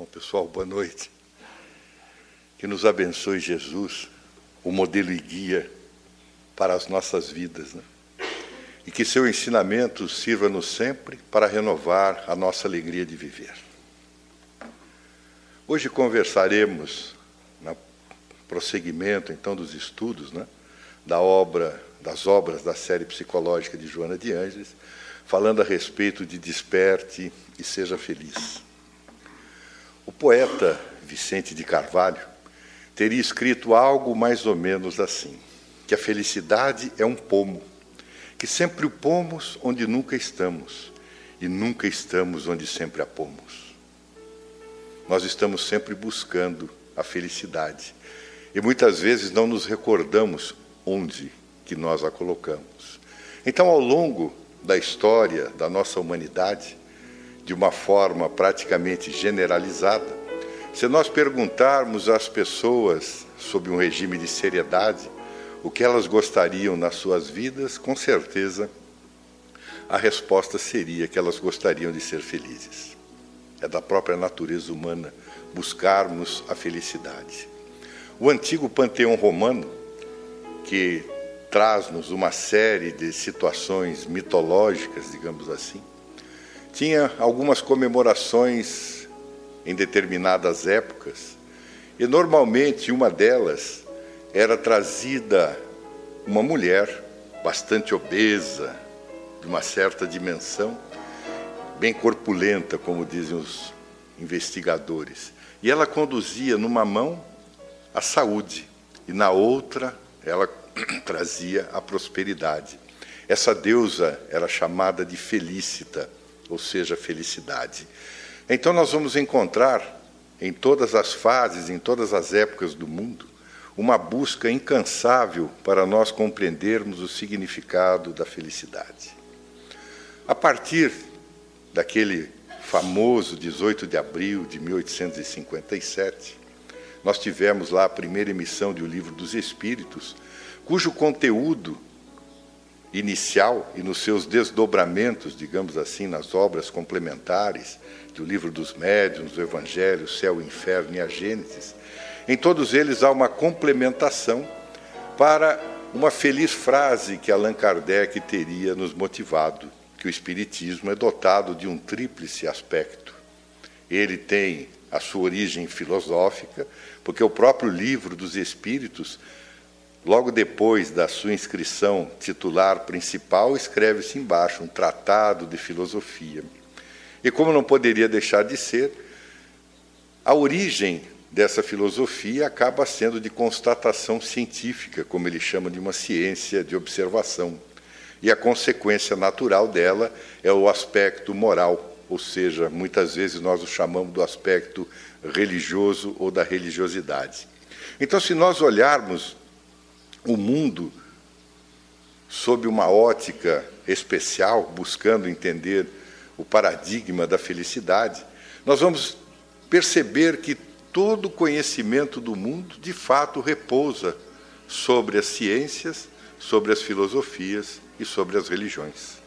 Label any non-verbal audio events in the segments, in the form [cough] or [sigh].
Bom, pessoal, boa noite. Que nos abençoe Jesus, o modelo e guia para as nossas vidas. Né? E que seu ensinamento sirva-nos sempre para renovar a nossa alegria de viver. Hoje conversaremos, no prosseguimento então dos estudos, né, da obra, das obras da série psicológica de Joana de Ângeles, falando a respeito de desperte e seja feliz. O poeta Vicente de Carvalho teria escrito algo mais ou menos assim: que a felicidade é um pomo, que sempre o pomos onde nunca estamos, e nunca estamos onde sempre a pomos. Nós estamos sempre buscando a felicidade, e muitas vezes não nos recordamos onde que nós a colocamos. Então, ao longo da história da nossa humanidade, de uma forma praticamente generalizada, se nós perguntarmos às pessoas sob um regime de seriedade o que elas gostariam nas suas vidas, com certeza a resposta seria que elas gostariam de ser felizes. É da própria natureza humana buscarmos a felicidade. O antigo panteão romano, que traz-nos uma série de situações mitológicas, digamos assim, tinha algumas comemorações em determinadas épocas, e normalmente uma delas era trazida uma mulher bastante obesa, de uma certa dimensão, bem corpulenta, como dizem os investigadores. E ela conduzia numa mão a saúde e na outra ela [clears throat] trazia a prosperidade. Essa deusa era chamada de Felicita ou seja, felicidade. Então, nós vamos encontrar em todas as fases, em todas as épocas do mundo, uma busca incansável para nós compreendermos o significado da felicidade. A partir daquele famoso 18 de abril de 1857, nós tivemos lá a primeira emissão de O Livro dos Espíritos, cujo conteúdo inicial e nos seus desdobramentos, digamos assim, nas obras complementares do Livro dos Médiuns, do Evangelho, Céu, Inferno e a Gênesis, em todos eles há uma complementação para uma feliz frase que Allan Kardec teria nos motivado, que o Espiritismo é dotado de um tríplice aspecto. Ele tem a sua origem filosófica, porque o próprio livro dos Espíritos Logo depois da sua inscrição titular principal, escreve-se embaixo um tratado de filosofia. E como não poderia deixar de ser, a origem dessa filosofia acaba sendo de constatação científica, como ele chama de uma ciência de observação. E a consequência natural dela é o aspecto moral, ou seja, muitas vezes nós o chamamos do aspecto religioso ou da religiosidade. Então, se nós olharmos o mundo sob uma ótica especial, buscando entender o paradigma da felicidade, nós vamos perceber que todo o conhecimento do mundo, de fato, repousa sobre as ciências, sobre as filosofias e sobre as religiões.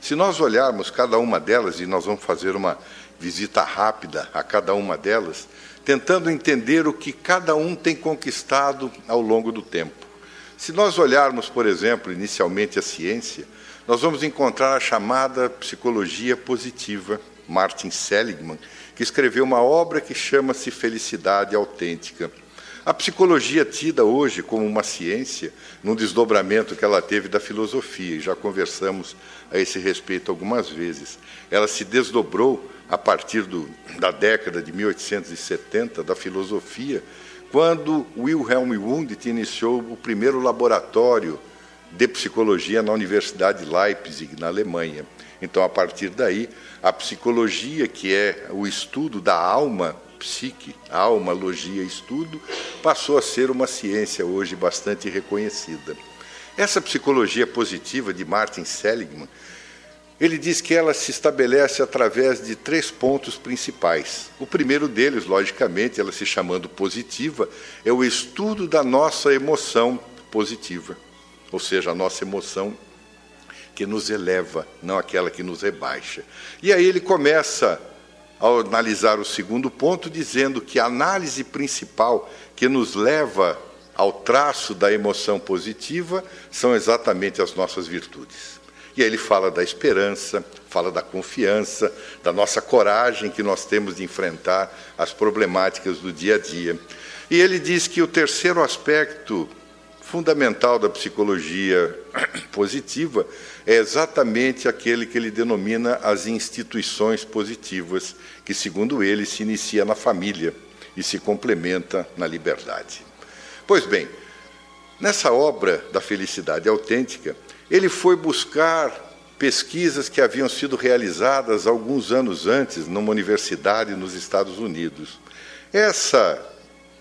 Se nós olharmos cada uma delas, e nós vamos fazer uma visita rápida a cada uma delas, tentando entender o que cada um tem conquistado ao longo do tempo. Se nós olharmos, por exemplo, inicialmente a ciência, nós vamos encontrar a chamada psicologia positiva, Martin Seligman, que escreveu uma obra que chama-se Felicidade Autêntica. A psicologia tida hoje como uma ciência, num desdobramento que ela teve da filosofia, e já conversamos a esse respeito algumas vezes. Ela se desdobrou a partir do, da década de 1870 da filosofia, quando Wilhelm Wundt iniciou o primeiro laboratório de psicologia na Universidade de Leipzig, na Alemanha. Então, a partir daí, a psicologia, que é o estudo da alma, psique, alma, logia, estudo, passou a ser uma ciência hoje bastante reconhecida. Essa psicologia positiva de Martin Seligman ele diz que ela se estabelece através de três pontos principais. O primeiro deles, logicamente, ela se chamando positiva, é o estudo da nossa emoção positiva, ou seja, a nossa emoção que nos eleva, não aquela que nos rebaixa. E aí ele começa ao analisar o segundo ponto, dizendo que a análise principal que nos leva ao traço da emoção positiva são exatamente as nossas virtudes. E ele fala da esperança, fala da confiança, da nossa coragem que nós temos de enfrentar as problemáticas do dia a dia. E ele diz que o terceiro aspecto fundamental da psicologia [clears throat] positiva é exatamente aquele que ele denomina as instituições positivas, que, segundo ele, se inicia na família e se complementa na liberdade. Pois bem, nessa obra da felicidade autêntica, ele foi buscar pesquisas que haviam sido realizadas alguns anos antes numa universidade nos Estados Unidos. Essa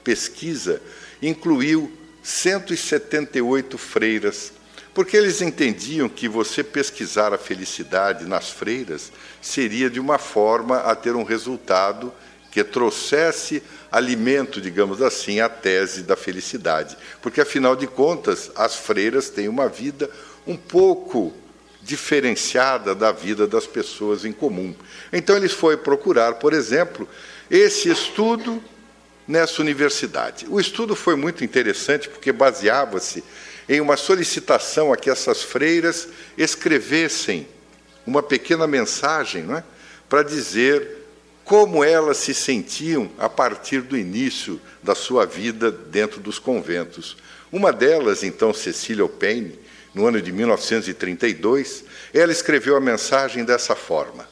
pesquisa incluiu 178 freiras, porque eles entendiam que você pesquisar a felicidade nas freiras seria de uma forma a ter um resultado que trouxesse alimento, digamos assim, à tese da felicidade. Porque, afinal de contas, as freiras têm uma vida um pouco diferenciada da vida das pessoas em comum. Então, eles foram procurar, por exemplo, esse estudo nessa universidade. O estudo foi muito interessante porque baseava-se em uma solicitação a que essas freiras escrevessem uma pequena mensagem é, para dizer como elas se sentiam a partir do início da sua vida dentro dos conventos. Uma delas, então, Cecília Payne, no ano de 1932, ela escreveu a mensagem dessa forma: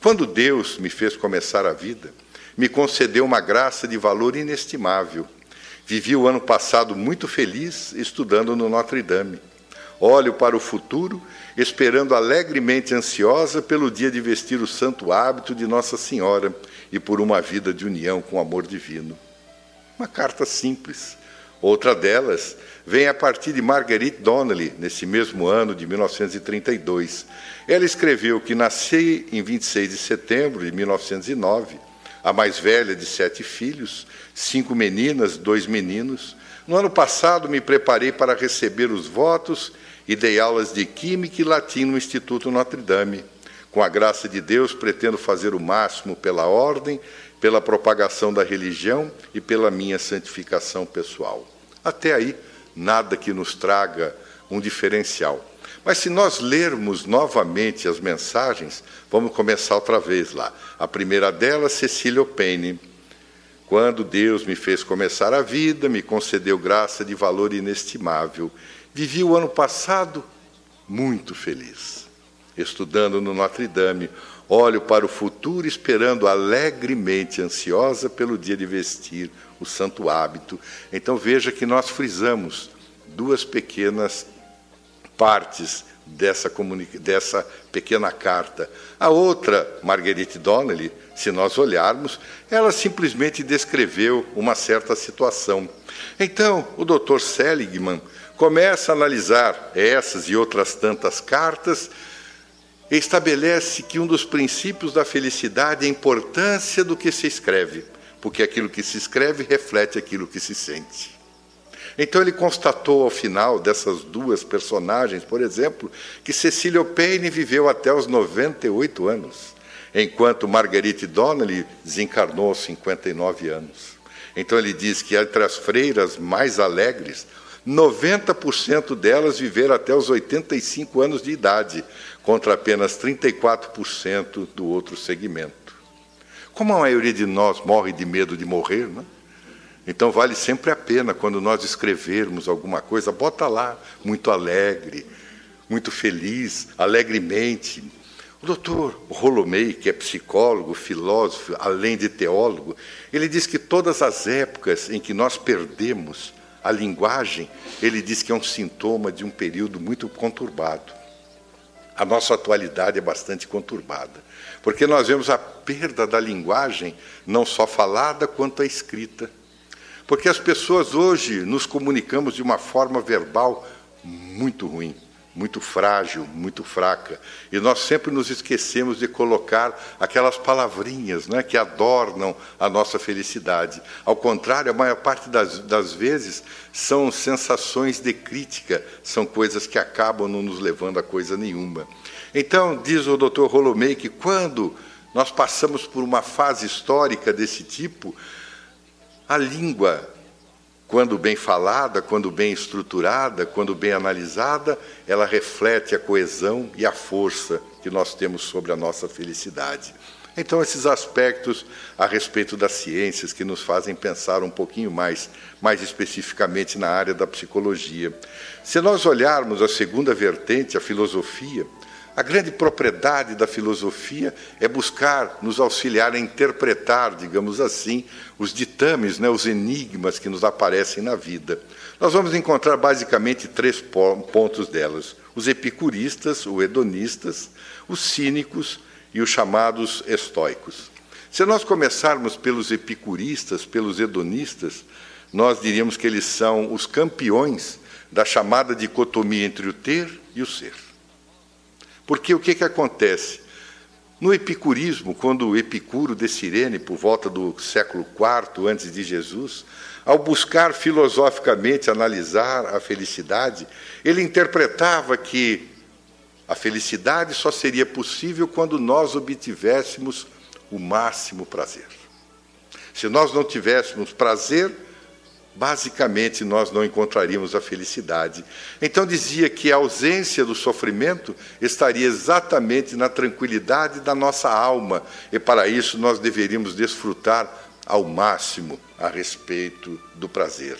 Quando Deus me fez começar a vida, me concedeu uma graça de valor inestimável. Vivi o ano passado muito feliz estudando no Notre Dame. Olho para o futuro, esperando alegremente ansiosa pelo dia de vestir o santo hábito de Nossa Senhora e por uma vida de união com o amor divino. Uma carta simples. Outra delas vem a partir de Marguerite Donnelly, nesse mesmo ano de 1932. Ela escreveu que nasci em 26 de setembro de 1909 a mais velha de sete filhos, cinco meninas, dois meninos. No ano passado, me preparei para receber os votos e dei aulas de Química e Latim no Instituto Notre Dame. Com a graça de Deus, pretendo fazer o máximo pela ordem, pela propagação da religião e pela minha santificação pessoal. Até aí, nada que nos traga um diferencial. Mas se nós lermos novamente as mensagens, vamos começar outra vez lá. A primeira delas, Cecília Payne. Quando Deus me fez começar a vida, me concedeu graça de valor inestimável. Vivi o ano passado muito feliz. Estudando no Notre Dame, olho para o futuro esperando alegremente, ansiosa pelo dia de vestir o santo hábito. Então veja que nós frisamos duas pequenas partes dessa, dessa pequena carta. A outra, Marguerite Donnelly, se nós olharmos, ela simplesmente descreveu uma certa situação. Então, o Dr. Seligman começa a analisar essas e outras tantas cartas e estabelece que um dos princípios da felicidade é a importância do que se escreve, porque aquilo que se escreve reflete aquilo que se sente. Então ele constatou ao final dessas duas personagens, por exemplo, que Cecília Payne viveu até os 98 anos, enquanto Marguerite Donnelly desencarnou aos 59 anos. Então ele diz que entre as freiras mais alegres, 90% delas viveram até os 85 anos de idade, contra apenas 34% do outro segmento. Como a maioria de nós morre de medo de morrer, não é? Então vale sempre a pena quando nós escrevermos alguma coisa, bota lá, muito alegre, muito feliz, alegremente. O doutor Rolomei, que é psicólogo, filósofo, além de teólogo, ele diz que todas as épocas em que nós perdemos a linguagem, ele diz que é um sintoma de um período muito conturbado. A nossa atualidade é bastante conturbada, porque nós vemos a perda da linguagem, não só falada quanto a escrita. Porque as pessoas hoje nos comunicamos de uma forma verbal muito ruim, muito frágil, muito fraca. E nós sempre nos esquecemos de colocar aquelas palavrinhas né, que adornam a nossa felicidade. Ao contrário, a maior parte das, das vezes são sensações de crítica, são coisas que acabam não nos levando a coisa nenhuma. Então, diz o Dr. Rolomei que quando nós passamos por uma fase histórica desse tipo, a língua, quando bem falada, quando bem estruturada, quando bem analisada, ela reflete a coesão e a força que nós temos sobre a nossa felicidade. Então, esses aspectos a respeito das ciências que nos fazem pensar um pouquinho mais, mais especificamente na área da psicologia. Se nós olharmos a segunda vertente, a filosofia, a grande propriedade da filosofia é buscar nos auxiliar a interpretar, digamos assim, os ditames, né, os enigmas que nos aparecem na vida. Nós vamos encontrar basicamente três pontos delas: os epicuristas, os hedonistas, os cínicos e os chamados estoicos. Se nós começarmos pelos epicuristas, pelos hedonistas, nós diríamos que eles são os campeões da chamada dicotomia entre o ter e o ser. Porque o que, que acontece? No epicurismo, quando Epicuro de Cirene, por volta do século IV antes de Jesus, ao buscar filosoficamente analisar a felicidade, ele interpretava que a felicidade só seria possível quando nós obtivéssemos o máximo prazer. Se nós não tivéssemos prazer, basicamente nós não encontraríamos a felicidade. Então dizia que a ausência do sofrimento estaria exatamente na tranquilidade da nossa alma, e para isso nós deveríamos desfrutar ao máximo a respeito do prazer.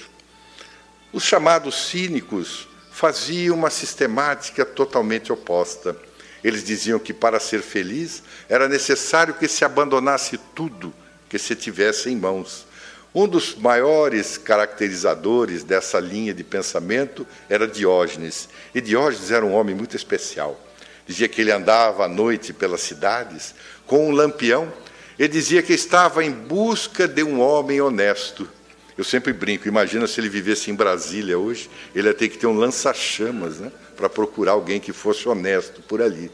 Os chamados cínicos fazia uma sistemática totalmente oposta. Eles diziam que para ser feliz era necessário que se abandonasse tudo que se tivesse em mãos. Um dos maiores caracterizadores dessa linha de pensamento era Diógenes. E Diógenes era um homem muito especial. Dizia que ele andava à noite pelas cidades com um lampião e dizia que estava em busca de um homem honesto. Eu sempre brinco, imagina se ele vivesse em Brasília hoje, ele ia ter que ter um lança-chamas né, para procurar alguém que fosse honesto por ali.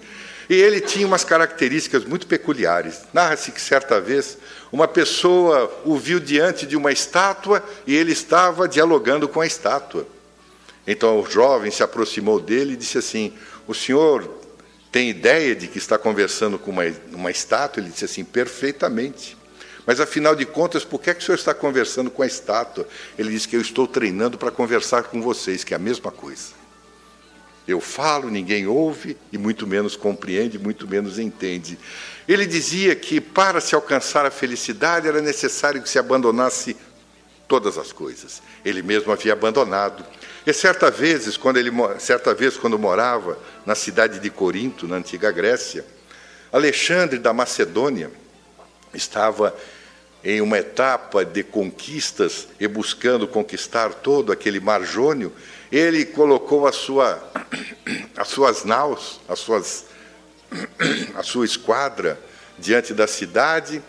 E ele tinha umas características muito peculiares. Narra-se que certa vez uma pessoa o viu diante de uma estátua e ele estava dialogando com a estátua. Então o jovem se aproximou dele e disse assim: O senhor tem ideia de que está conversando com uma, uma estátua? Ele disse assim: Perfeitamente. Mas afinal de contas, por que, é que o senhor está conversando com a estátua? Ele disse que eu estou treinando para conversar com vocês, que é a mesma coisa. Eu falo, ninguém ouve, e muito menos compreende, muito menos entende. Ele dizia que para se alcançar a felicidade era necessário que se abandonasse todas as coisas. Ele mesmo havia abandonado. E certa vez, quando ele certa vez quando morava na cidade de Corinto, na antiga Grécia, Alexandre da Macedônia estava em uma etapa de conquistas e buscando conquistar todo aquele mar Jônio, ele colocou a sua, as suas naus, as suas, a sua esquadra diante da cidade,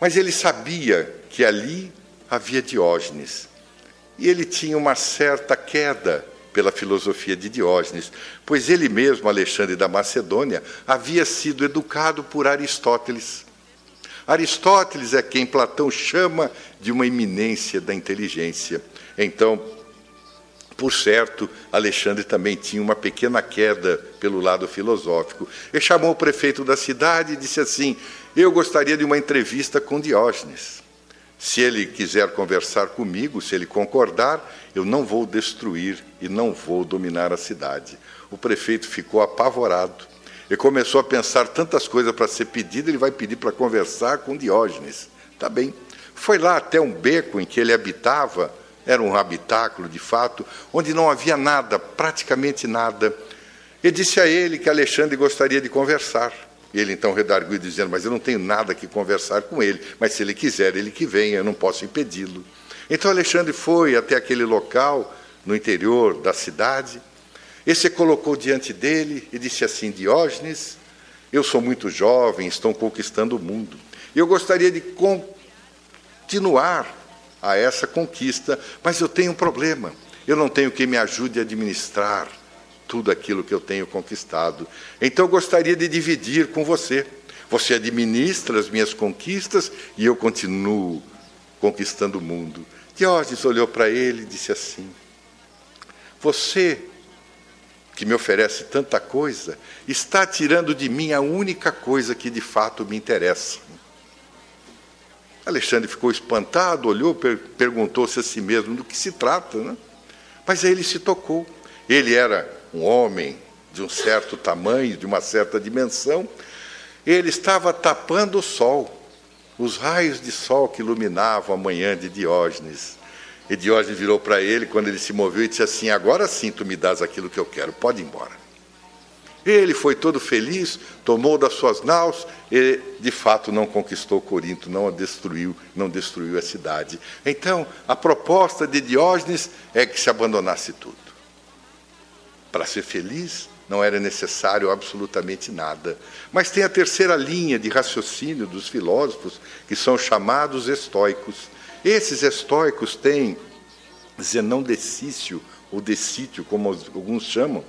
mas ele sabia que ali havia Diógenes. E ele tinha uma certa queda pela filosofia de Diógenes, pois ele mesmo, Alexandre da Macedônia, havia sido educado por Aristóteles. Aristóteles é quem Platão chama de uma iminência da inteligência. Então, por certo, Alexandre também tinha uma pequena queda pelo lado filosófico. Ele chamou o prefeito da cidade e disse assim: Eu gostaria de uma entrevista com Diógenes. Se ele quiser conversar comigo, se ele concordar, eu não vou destruir e não vou dominar a cidade. O prefeito ficou apavorado ele começou a pensar tantas coisas para ser pedido, ele vai pedir para conversar com Diógenes. Tá bem. Foi lá até um beco em que ele habitava, era um habitáculo de fato, onde não havia nada, praticamente nada. E disse a ele que Alexandre gostaria de conversar. Ele então redarguiu, dizendo: Mas eu não tenho nada que conversar com ele, mas se ele quiser, ele que venha, eu não posso impedi-lo. Então Alexandre foi até aquele local, no interior da cidade, esse se colocou diante dele e disse assim: Diógenes, eu sou muito jovem, estou conquistando o mundo. Eu gostaria de continuar a essa conquista, mas eu tenho um problema. Eu não tenho quem me ajude a administrar tudo aquilo que eu tenho conquistado. Então eu gostaria de dividir com você. Você administra as minhas conquistas e eu continuo conquistando o mundo. Diógenes olhou para ele e disse assim: Você que me oferece tanta coisa, está tirando de mim a única coisa que de fato me interessa. Alexandre ficou espantado, olhou, per perguntou-se a si mesmo do que se trata, né? Mas aí ele se tocou. Ele era um homem de um certo tamanho, de uma certa dimensão. Ele estava tapando o sol, os raios de sol que iluminavam a manhã de Diógenes. E Diógenes virou para ele quando ele se moveu e disse assim: Agora sim tu me das aquilo que eu quero, pode ir embora. Ele foi todo feliz, tomou das suas naus e, de fato, não conquistou Corinto, não a destruiu, não destruiu a cidade. Então, a proposta de Diógenes é que se abandonasse tudo. Para ser feliz, não era necessário absolutamente nada. Mas tem a terceira linha de raciocínio dos filósofos, que são chamados estoicos. Esses estoicos têm Zenão de Cício, ou de Sítio, como alguns chamam,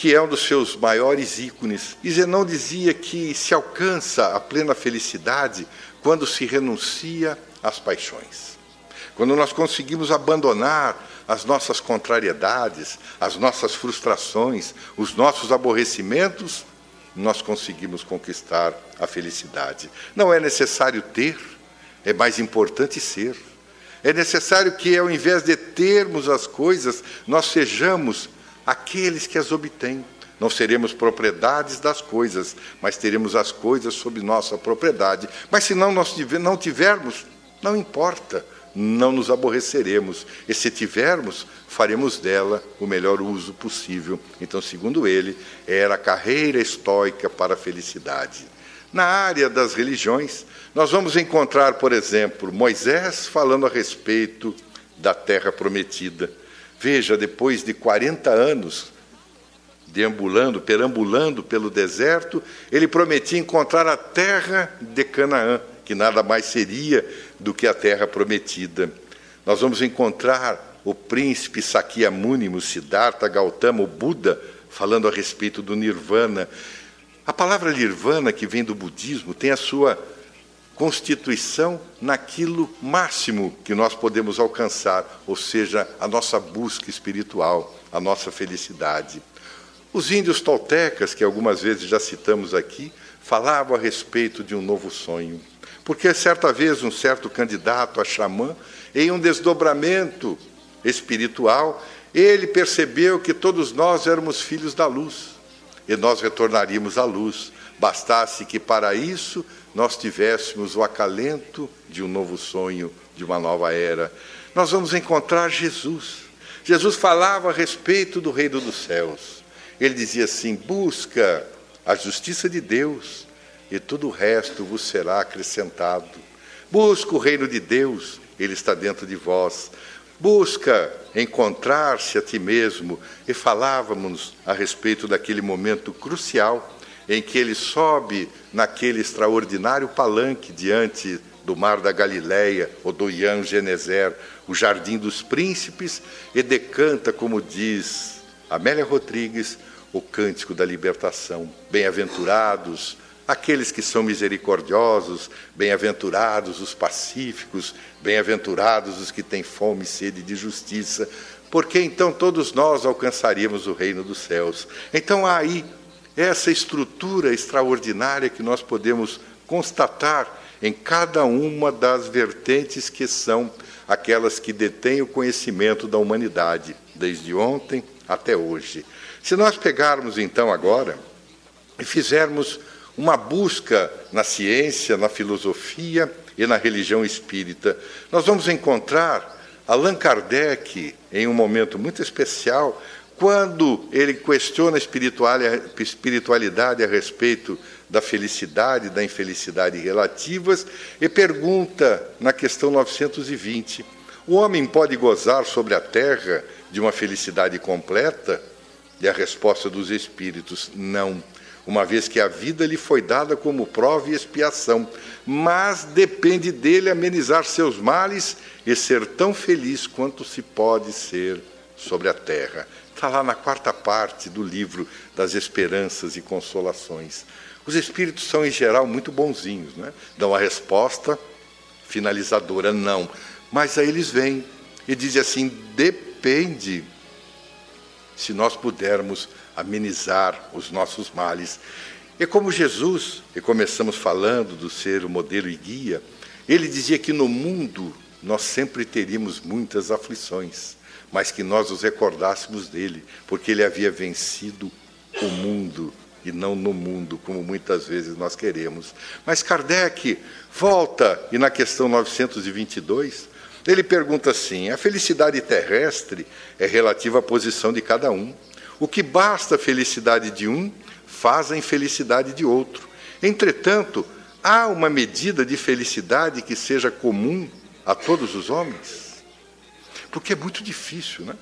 que é um dos seus maiores ícones. E Zenão dizia que se alcança a plena felicidade quando se renuncia às paixões. Quando nós conseguimos abandonar as nossas contrariedades, as nossas frustrações, os nossos aborrecimentos, nós conseguimos conquistar a felicidade. Não é necessário ter, é mais importante ser. É necessário que, ao invés de termos as coisas, nós sejamos aqueles que as obtêm. Não seremos propriedades das coisas, mas teremos as coisas sob nossa propriedade. Mas se não nós não tivermos, não importa, não nos aborreceremos. E se tivermos, faremos dela o melhor uso possível. Então, segundo ele, era a carreira estoica para a felicidade. Na área das religiões, nós vamos encontrar, por exemplo, Moisés falando a respeito da terra prometida. Veja, depois de 40 anos deambulando, perambulando pelo deserto, ele prometia encontrar a terra de Canaã, que nada mais seria do que a terra prometida. Nós vamos encontrar o príncipe Sakyamuni, Siddhartha Gautama, o Buda, falando a respeito do nirvana. A palavra nirvana, que vem do budismo, tem a sua constituição naquilo máximo que nós podemos alcançar, ou seja, a nossa busca espiritual, a nossa felicidade. Os índios toltecas, que algumas vezes já citamos aqui, falavam a respeito de um novo sonho. Porque certa vez um certo candidato a xamã, em um desdobramento espiritual, ele percebeu que todos nós éramos filhos da luz e nós retornaríamos à luz. Bastasse que para isso nós tivéssemos o acalento de um novo sonho, de uma nova era. Nós vamos encontrar Jesus. Jesus falava a respeito do reino dos céus. Ele dizia assim: busca a justiça de Deus e tudo o resto vos será acrescentado. Busca o reino de Deus, ele está dentro de vós. Busca encontrar-se a ti mesmo. E falávamos a respeito daquele momento crucial em que ele sobe naquele extraordinário palanque diante do mar da Galileia, ou do Ian Genezer, o jardim dos príncipes, e decanta, como diz Amélia Rodrigues, o cântico da libertação. Bem-aventurados aqueles que são misericordiosos, bem-aventurados os pacíficos, bem-aventurados os que têm fome e sede de justiça, porque então todos nós alcançaríamos o reino dos céus. Então há aí essa estrutura extraordinária que nós podemos constatar em cada uma das vertentes que são aquelas que detêm o conhecimento da humanidade, desde ontem até hoje. Se nós pegarmos então agora e fizermos uma busca na ciência, na filosofia e na religião espírita, nós vamos encontrar Allan Kardec, em um momento muito especial, quando ele questiona a espiritualidade a respeito da felicidade da infelicidade relativas, e pergunta na questão 920: o homem pode gozar sobre a terra de uma felicidade completa? E a resposta dos espíritos: não, uma vez que a vida lhe foi dada como prova e expiação, mas depende dele amenizar seus males e ser tão feliz quanto se pode ser sobre a terra. Está lá na quarta parte do livro das Esperanças e Consolações. Os espíritos são, em geral, muito bonzinhos, né? dão a resposta finalizadora, não. Mas aí eles vêm e dizem assim: depende. se nós pudermos amenizar os nossos males. E como Jesus, e começamos falando do ser o modelo e guia, ele dizia que no mundo nós sempre teríamos muitas aflições, mas que nós nos recordássemos dele, porque ele havia vencido o mundo e não no mundo, como muitas vezes nós queremos. Mas Kardec volta e na questão 922, ele pergunta assim: a felicidade terrestre é relativa à posição de cada um. O que basta a felicidade de um faz a infelicidade de outro. Entretanto, há uma medida de felicidade que seja comum a todos os homens? Porque é muito difícil, né?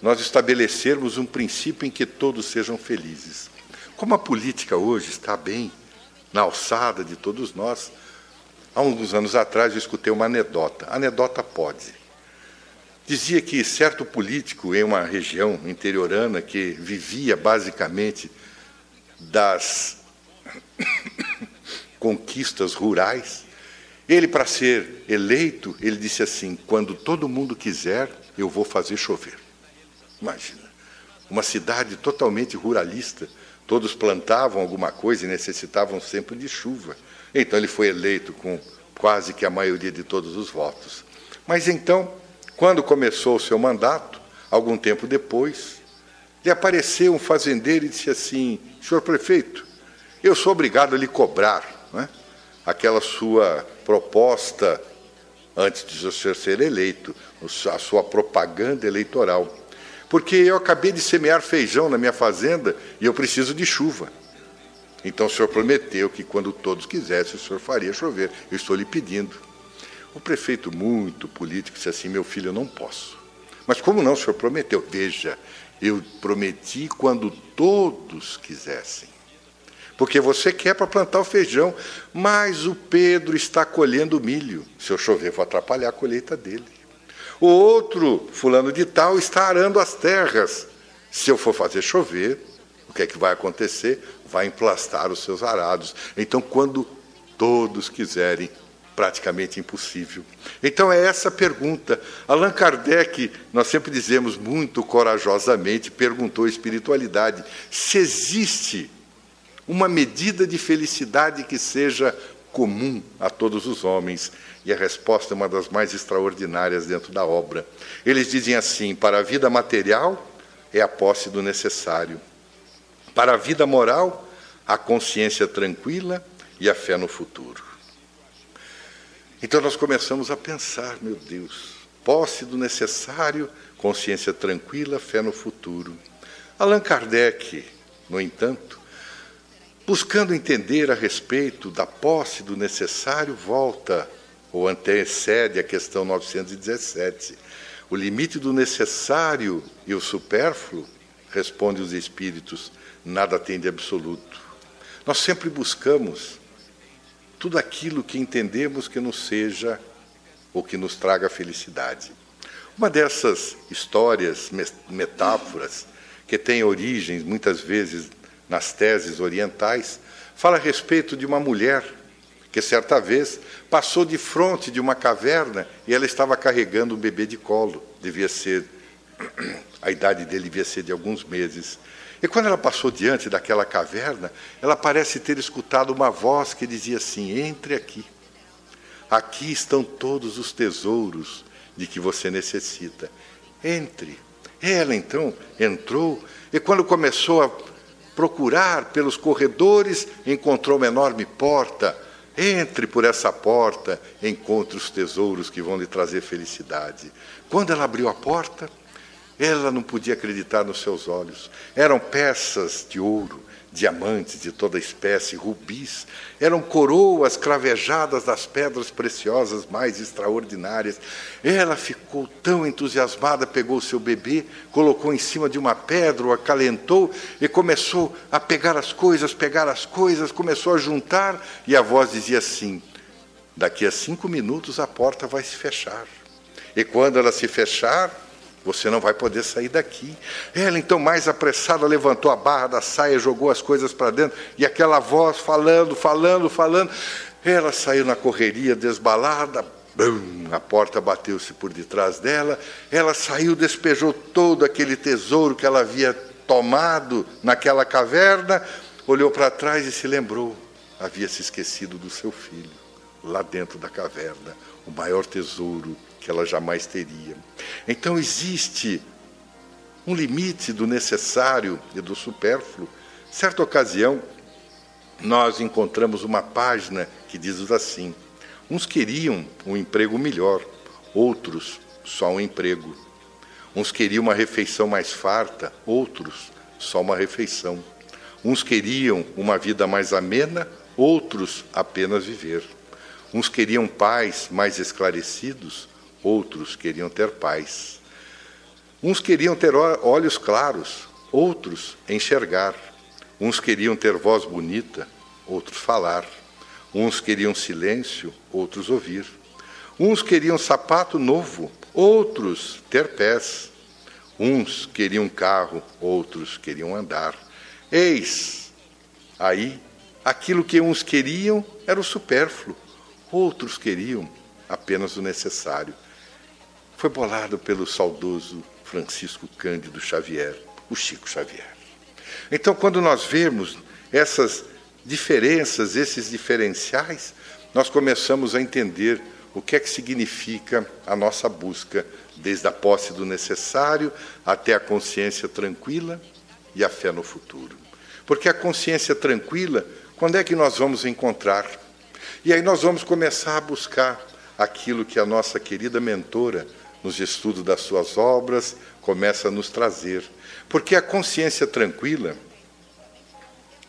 Nós estabelecermos um princípio em que todos sejam felizes. Como a política hoje está bem na alçada de todos nós, há uns anos atrás eu escutei uma anedota. Anedota pode. Dizia que certo político em uma região interiorana que vivia basicamente das [coughs] conquistas rurais, ele, para ser eleito, ele disse assim: quando todo mundo quiser, eu vou fazer chover. Imagina, uma cidade totalmente ruralista, todos plantavam alguma coisa e necessitavam sempre de chuva. Então ele foi eleito com quase que a maioria de todos os votos. Mas então, quando começou o seu mandato, algum tempo depois, lhe apareceu um fazendeiro e disse assim: Senhor prefeito, eu sou obrigado a lhe cobrar é? Aquela sua proposta antes de você ser eleito, a sua propaganda eleitoral. Porque eu acabei de semear feijão na minha fazenda e eu preciso de chuva. Então o senhor prometeu que quando todos quisessem, o senhor faria chover. Eu estou lhe pedindo. O prefeito, muito político, disse assim: Meu filho, eu não posso. Mas como não, o senhor prometeu? Veja, eu prometi quando todos quisessem. Porque você quer para plantar o feijão, mas o Pedro está colhendo milho. Se eu chover, vou atrapalhar a colheita dele. O outro, fulano de tal, está arando as terras. Se eu for fazer chover, o que é que vai acontecer? Vai emplastar os seus arados. Então, quando todos quiserem, praticamente impossível. Então é essa pergunta. Allan Kardec, nós sempre dizemos muito corajosamente, perguntou à espiritualidade se existe uma medida de felicidade que seja comum a todos os homens. E a resposta é uma das mais extraordinárias dentro da obra. Eles dizem assim: para a vida material é a posse do necessário. Para a vida moral, a consciência tranquila e a fé no futuro. Então nós começamos a pensar, meu Deus, posse do necessário, consciência tranquila, fé no futuro. Allan Kardec, no entanto, buscando entender a respeito da posse do necessário, volta ou antecede a questão 917. O limite do necessário e o supérfluo, responde os espíritos, nada tem de absoluto. Nós sempre buscamos tudo aquilo que entendemos que nos seja ou que nos traga felicidade. Uma dessas histórias, metáforas, que tem origens muitas vezes nas teses orientais, fala a respeito de uma mulher que certa vez passou de frente de uma caverna e ela estava carregando um bebê de colo, devia ser [clears throat] a idade dele devia ser de alguns meses. E quando ela passou diante daquela caverna, ela parece ter escutado uma voz que dizia assim: Entre aqui. Aqui estão todos os tesouros de que você necessita. Entre. Ela então entrou e quando começou a procurar pelos corredores, encontrou uma enorme porta. Entre por essa porta, encontre os tesouros que vão lhe trazer felicidade. Quando ela abriu a porta, ela não podia acreditar nos seus olhos. Eram peças de ouro, diamantes de toda espécie, rubis, eram coroas cravejadas das pedras preciosas mais extraordinárias. Ela ficou tão entusiasmada, pegou seu bebê, colocou em cima de uma pedra, o acalentou e começou a pegar as coisas, pegar as coisas, começou a juntar, e a voz dizia assim: daqui a cinco minutos a porta vai se fechar. E quando ela se fechar, você não vai poder sair daqui. Ela, então, mais apressada, levantou a barra da saia, jogou as coisas para dentro, e aquela voz falando, falando, falando. Ela saiu na correria, desbalada, Bum, a porta bateu-se por detrás dela, ela saiu, despejou todo aquele tesouro que ela havia tomado naquela caverna, olhou para trás e se lembrou, havia se esquecido do seu filho, lá dentro da caverna, o maior tesouro que ela jamais teria. Então existe um limite do necessário e do supérfluo. Certa ocasião, nós encontramos uma página que diz assim: Uns queriam um emprego melhor, outros só um emprego. Uns queriam uma refeição mais farta, outros só uma refeição. Uns queriam uma vida mais amena, outros apenas viver. Uns queriam pais mais esclarecidos, outros queriam ter paz. Uns queriam ter olhos claros, outros enxergar. Uns queriam ter voz bonita, outros falar. Uns queriam silêncio, outros ouvir. Uns queriam sapato novo, outros ter pés. Uns queriam carro, outros queriam andar. Eis aí aquilo que uns queriam era o supérfluo, outros queriam apenas o necessário. Foi bolado pelo saudoso Francisco Cândido Xavier, o Chico Xavier. Então, quando nós vemos essas diferenças, esses diferenciais, nós começamos a entender o que é que significa a nossa busca, desde a posse do necessário até a consciência tranquila e a fé no futuro. Porque a consciência tranquila, quando é que nós vamos encontrar? E aí nós vamos começar a buscar aquilo que a nossa querida mentora, nos estudos das suas obras, começa a nos trazer. Porque a consciência tranquila,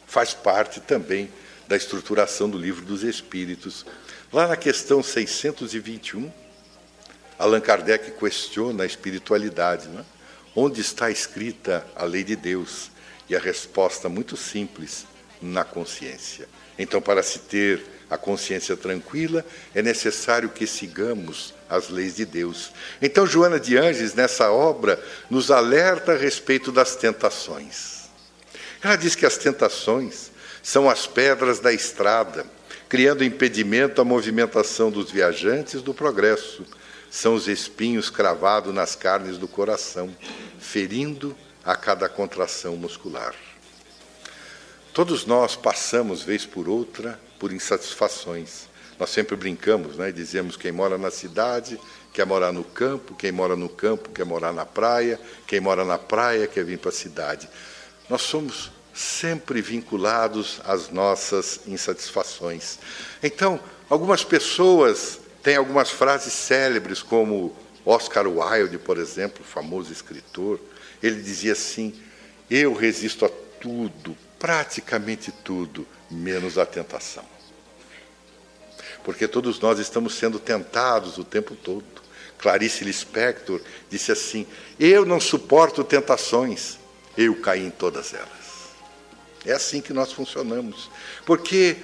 faz parte também da estruturação do livro dos Espíritos. Lá na questão 621, Allan Kardec questiona a espiritualidade. Né? Onde está escrita a lei de Deus? E a resposta muito simples: na consciência. Então, para se ter a consciência tranquila, é necessário que sigamos as leis de Deus. Então, Joana de Anges, nessa obra, nos alerta a respeito das tentações. Ela diz que as tentações são as pedras da estrada, criando impedimento à movimentação dos viajantes do progresso. São os espinhos cravados nas carnes do coração, ferindo a cada contração muscular. Todos nós passamos, vez por outra, por insatisfações. Nós sempre brincamos, né? dizemos quem mora na cidade quer morar no campo, quem mora no campo quer morar na praia, quem mora na praia quer vir para a cidade. Nós somos sempre vinculados às nossas insatisfações. Então, algumas pessoas têm algumas frases célebres, como Oscar Wilde, por exemplo, famoso escritor, ele dizia assim: Eu resisto a tudo, praticamente tudo, menos a tentação. Porque todos nós estamos sendo tentados o tempo todo. Clarice Lispector disse assim: Eu não suporto tentações, eu caí em todas elas. É assim que nós funcionamos. Porque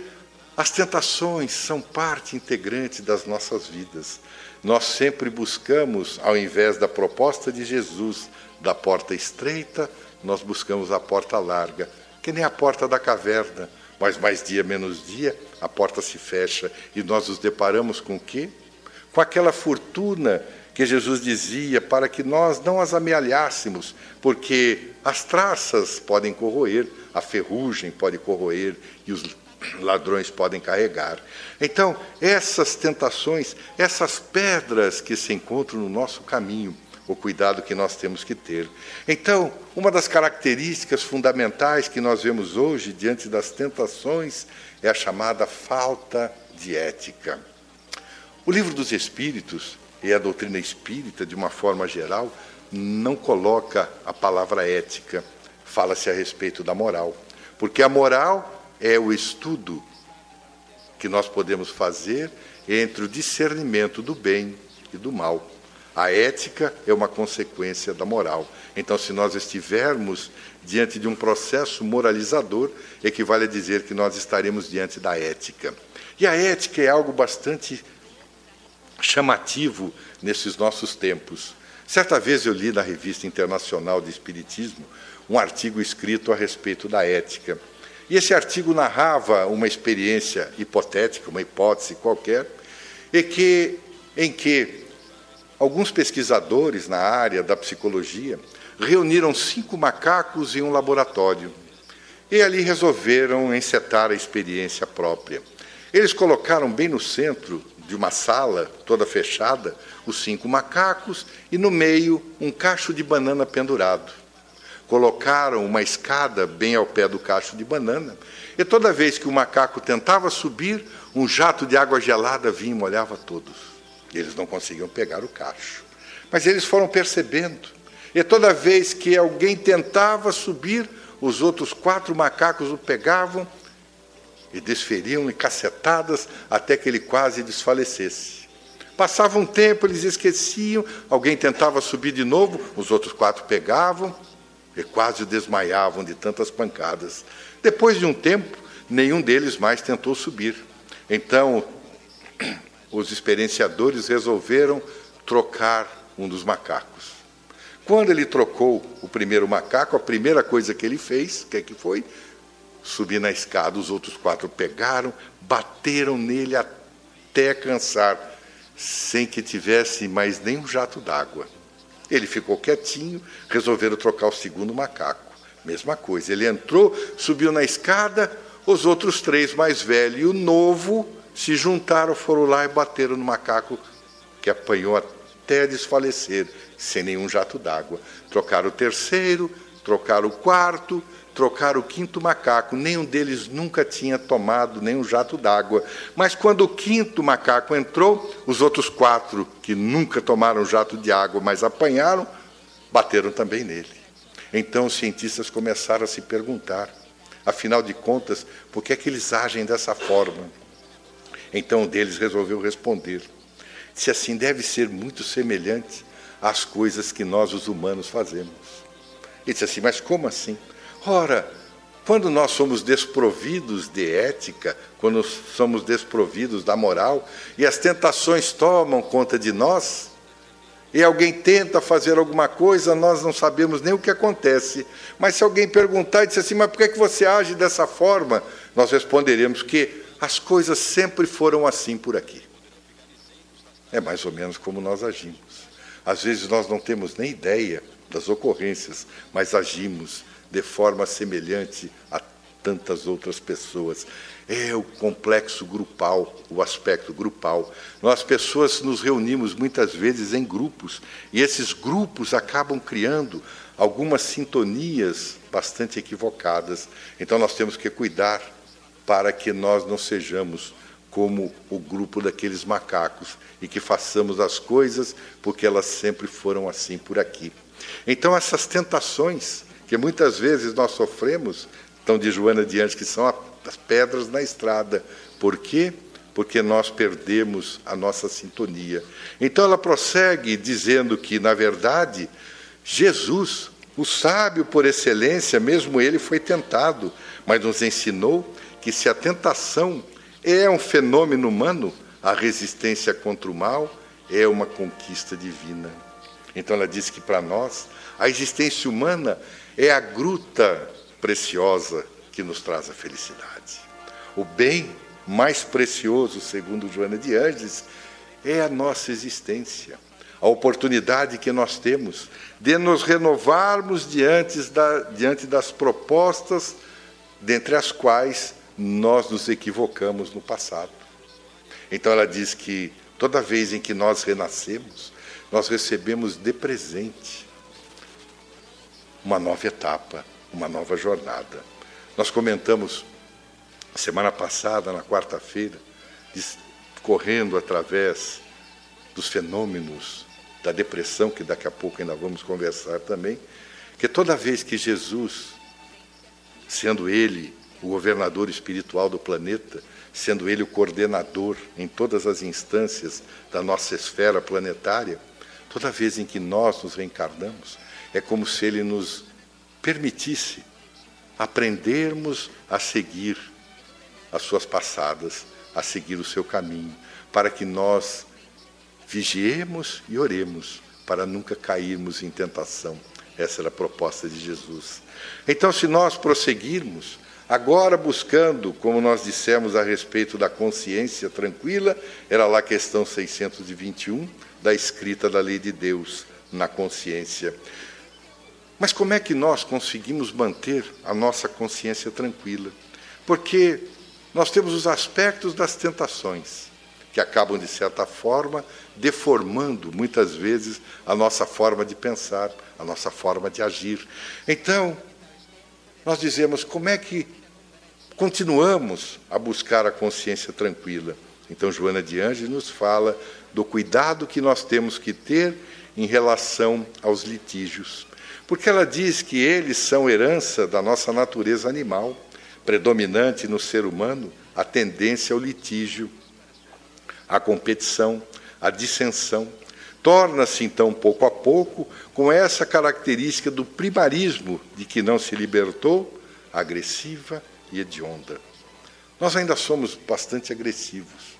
as tentações são parte integrante das nossas vidas. Nós sempre buscamos, ao invés da proposta de Jesus, da porta estreita, nós buscamos a porta larga, que nem a porta da caverna. Mas mais dia menos dia, a porta se fecha e nós nos deparamos com o quê? Com aquela fortuna que Jesus dizia para que nós não as amealhássemos, porque as traças podem corroer, a ferrugem pode corroer e os ladrões podem carregar. Então, essas tentações, essas pedras que se encontram no nosso caminho, o cuidado que nós temos que ter. Então, uma das características fundamentais que nós vemos hoje diante das tentações é a chamada falta de ética. O livro dos Espíritos e a doutrina espírita, de uma forma geral, não coloca a palavra ética, fala-se a respeito da moral. Porque a moral é o estudo que nós podemos fazer entre o discernimento do bem e do mal. A ética é uma consequência da moral. Então, se nós estivermos diante de um processo moralizador, equivale a dizer que nós estaremos diante da ética. E a ética é algo bastante chamativo nesses nossos tempos. Certa vez eu li na Revista Internacional de Espiritismo um artigo escrito a respeito da ética. E esse artigo narrava uma experiência hipotética, uma hipótese qualquer, e que em que alguns pesquisadores na área da psicologia reuniram cinco macacos em um laboratório e ali resolveram encetar a experiência própria. Eles colocaram bem no centro de uma sala toda fechada os cinco macacos e no meio um cacho de banana pendurado. Colocaram uma escada bem ao pé do cacho de banana e toda vez que o macaco tentava subir, um jato de água gelada vinha e molhava todos. Eles não conseguiam pegar o cacho. Mas eles foram percebendo. E toda vez que alguém tentava subir, os outros quatro macacos o pegavam e desferiam-lhe cacetadas até que ele quase desfalecesse. Passava um tempo, eles esqueciam, alguém tentava subir de novo, os outros quatro pegavam e quase desmaiavam de tantas pancadas. Depois de um tempo, nenhum deles mais tentou subir. Então, os experienciadores resolveram trocar um dos macacos. Quando ele trocou o primeiro macaco, a primeira coisa que ele fez, que, é que foi? Subir na escada, os outros quatro pegaram, bateram nele até cansar, sem que tivesse mais nenhum jato d'água. Ele ficou quietinho, resolveram trocar o segundo macaco. Mesma coisa, ele entrou, subiu na escada, os outros três mais velhos e o novo se juntaram, foram lá e bateram no macaco que apanhou até desfalecer, sem nenhum jato d'água. Trocaram o terceiro, trocaram o quarto, trocaram o quinto macaco. Nenhum deles nunca tinha tomado nenhum jato d'água. Mas quando o quinto macaco entrou, os outros quatro, que nunca tomaram jato de água, mas apanharam, bateram também nele. Então os cientistas começaram a se perguntar, afinal de contas, por que é que eles agem dessa forma? Então um deles resolveu responder. Se assim deve ser muito semelhante às coisas que nós, os humanos, fazemos. Ele disse assim: Mas como assim? Ora, quando nós somos desprovidos de ética, quando somos desprovidos da moral, e as tentações tomam conta de nós, e alguém tenta fazer alguma coisa, nós não sabemos nem o que acontece. Mas se alguém perguntar e disser assim, mas por que, é que você age dessa forma? Nós responderemos que as coisas sempre foram assim por aqui. É mais ou menos como nós agimos. Às vezes nós não temos nem ideia das ocorrências, mas agimos de forma semelhante a tantas outras pessoas. É o complexo grupal, o aspecto grupal. Nós, pessoas, nos reunimos muitas vezes em grupos, e esses grupos acabam criando algumas sintonias bastante equivocadas. Então, nós temos que cuidar para que nós não sejamos como o grupo daqueles macacos e que façamos as coisas porque elas sempre foram assim por aqui. Então, essas tentações que muitas vezes nós sofremos, estão de Joana diante, que são as pedras na estrada. Por quê? Porque nós perdemos a nossa sintonia. Então ela prossegue dizendo que, na verdade, Jesus, o sábio por excelência, mesmo ele foi tentado, mas nos ensinou que se a tentação é um fenômeno humano, a resistência contra o mal é uma conquista divina. Então ela diz que para nós a existência humana é a gruta preciosa que nos traz a felicidade. O bem mais precioso, segundo Joana de Angeles, é a nossa existência, a oportunidade que nós temos de nos renovarmos diante, da, diante das propostas dentre as quais nós nos equivocamos no passado. Então ela diz que toda vez em que nós renascemos, nós recebemos de presente uma nova etapa, uma nova jornada. Nós comentamos semana passada, na quarta-feira, correndo através dos fenômenos da depressão, que daqui a pouco ainda vamos conversar também, que toda vez que Jesus, sendo Ele o governador espiritual do planeta, sendo Ele o coordenador em todas as instâncias da nossa esfera planetária, toda vez em que nós nos reencarnamos, é como se Ele nos permitisse aprendermos a seguir as suas passadas, a seguir o seu caminho, para que nós vigiemos e oremos para nunca cairmos em tentação. Essa era a proposta de Jesus. Então, se nós prosseguirmos, Agora, buscando, como nós dissemos a respeito da consciência tranquila, era lá a questão 621 da escrita da lei de Deus na consciência. Mas como é que nós conseguimos manter a nossa consciência tranquila? Porque nós temos os aspectos das tentações, que acabam, de certa forma, deformando muitas vezes a nossa forma de pensar, a nossa forma de agir. Então, nós dizemos como é que continuamos a buscar a consciência tranquila. Então, Joana de Anjos nos fala do cuidado que nós temos que ter em relação aos litígios. Porque ela diz que eles são herança da nossa natureza animal, predominante no ser humano a tendência ao litígio, à competição, à dissensão. Torna-se, então, pouco a pouco, com essa característica do primarismo de que não se libertou, agressiva e hedionda. Nós ainda somos bastante agressivos.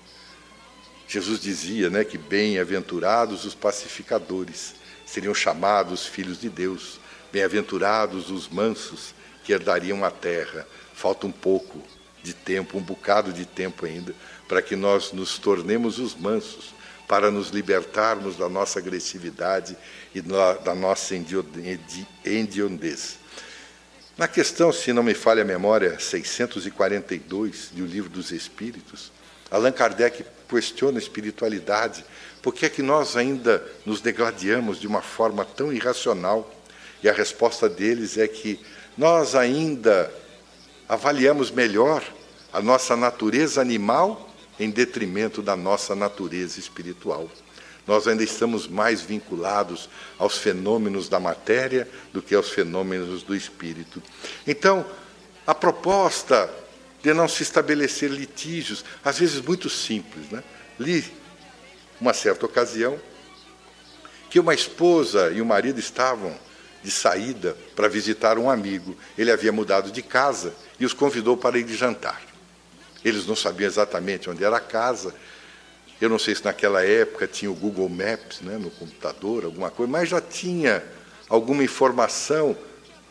Jesus dizia né, que bem-aventurados os pacificadores, seriam chamados filhos de Deus. Bem-aventurados os mansos, que herdariam a terra. Falta um pouco de tempo, um bocado de tempo ainda, para que nós nos tornemos os mansos, para nos libertarmos da nossa agressividade e da nossa endiondez. Na questão, se não me falha a memória, 642 do Livro dos Espíritos, Allan Kardec questiona a espiritualidade. Por que é que nós ainda nos degladiamos de uma forma tão irracional? E a resposta deles é que nós ainda avaliamos melhor a nossa natureza animal em detrimento da nossa natureza espiritual. Nós ainda estamos mais vinculados aos fenômenos da matéria do que aos fenômenos do espírito. Então, a proposta de não se estabelecer litígios, às vezes muito simples. Né? Li, uma certa ocasião, que uma esposa e o marido estavam de saída para visitar um amigo. Ele havia mudado de casa e os convidou para ir de jantar. Eles não sabiam exatamente onde era a casa. Eu não sei se naquela época tinha o Google Maps né, no computador, alguma coisa, mas já tinha alguma informação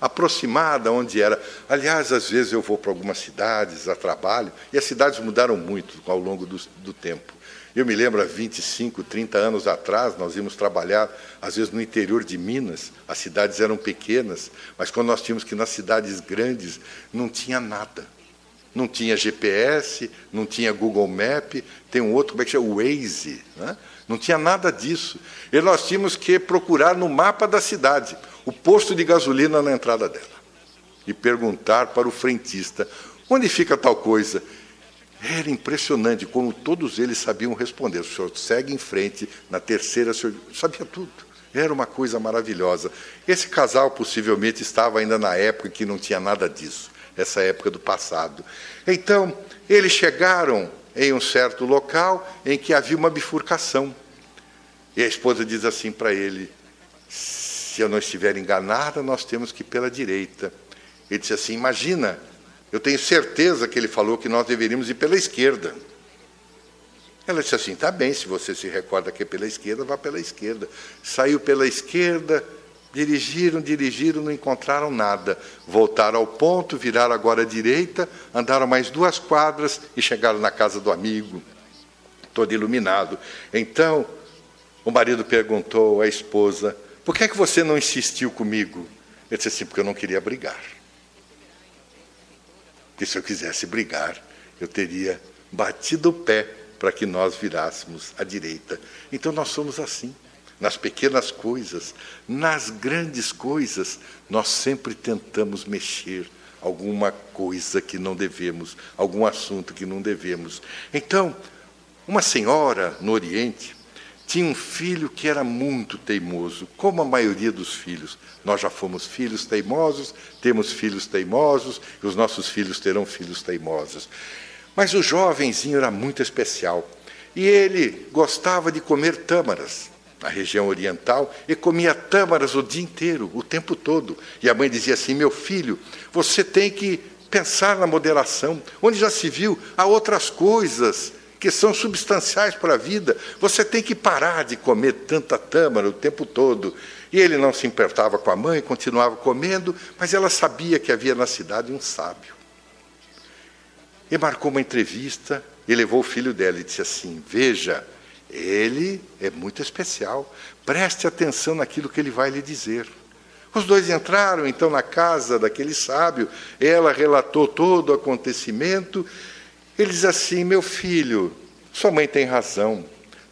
aproximada onde era. Aliás, às vezes eu vou para algumas cidades a trabalho, e as cidades mudaram muito ao longo do, do tempo. Eu me lembro, há 25, 30 anos atrás, nós íamos trabalhar, às vezes, no interior de Minas, as cidades eram pequenas, mas quando nós tínhamos que ir nas cidades grandes, não tinha nada. Não tinha GPS, não tinha Google Map, tem um outro, como é que chama? Waze. Né? Não tinha nada disso. E nós tínhamos que procurar no mapa da cidade o posto de gasolina na entrada dela e perguntar para o frentista onde fica tal coisa. Era impressionante como todos eles sabiam responder. O senhor segue em frente, na terceira, o senhor sabia tudo. Era uma coisa maravilhosa. Esse casal possivelmente estava ainda na época em que não tinha nada disso, essa época do passado. Então, eles chegaram em um certo local em que havia uma bifurcação. E a esposa diz assim para ele: se eu não estiver enganada, nós temos que ir pela direita. Ele disse assim: Imagina, eu tenho certeza que ele falou que nós deveríamos ir pela esquerda. Ela disse assim: Tá bem, se você se recorda que é pela esquerda, vá pela esquerda. Saiu pela esquerda, dirigiram, dirigiram, não encontraram nada. Voltaram ao ponto, viraram agora à direita, andaram mais duas quadras e chegaram na casa do amigo, todo iluminado. Então, o marido perguntou à esposa: por que é que você não insistiu comigo? Ele disse assim, porque eu não queria brigar. Porque se eu quisesse brigar, eu teria batido o pé para que nós virássemos à direita. Então nós somos assim. Nas pequenas coisas, nas grandes coisas, nós sempre tentamos mexer alguma coisa que não devemos, algum assunto que não devemos. Então, uma senhora no Oriente, tinha um filho que era muito teimoso, como a maioria dos filhos. Nós já fomos filhos teimosos, temos filhos teimosos, e os nossos filhos terão filhos teimosos. Mas o jovenzinho era muito especial. E ele gostava de comer tâmaras na região oriental e comia tâmaras o dia inteiro, o tempo todo. E a mãe dizia assim: Meu filho, você tem que pensar na moderação. Onde já se viu, há outras coisas que são substanciais para a vida. Você tem que parar de comer tanta tâmara o tempo todo. E ele não se importava com a mãe, continuava comendo, mas ela sabia que havia na cidade um sábio. e marcou uma entrevista e levou o filho dela e disse assim: Veja, ele é muito especial, preste atenção naquilo que ele vai lhe dizer. Os dois entraram então na casa daquele sábio, ela relatou todo o acontecimento. Ele diz assim: Meu filho, sua mãe tem razão.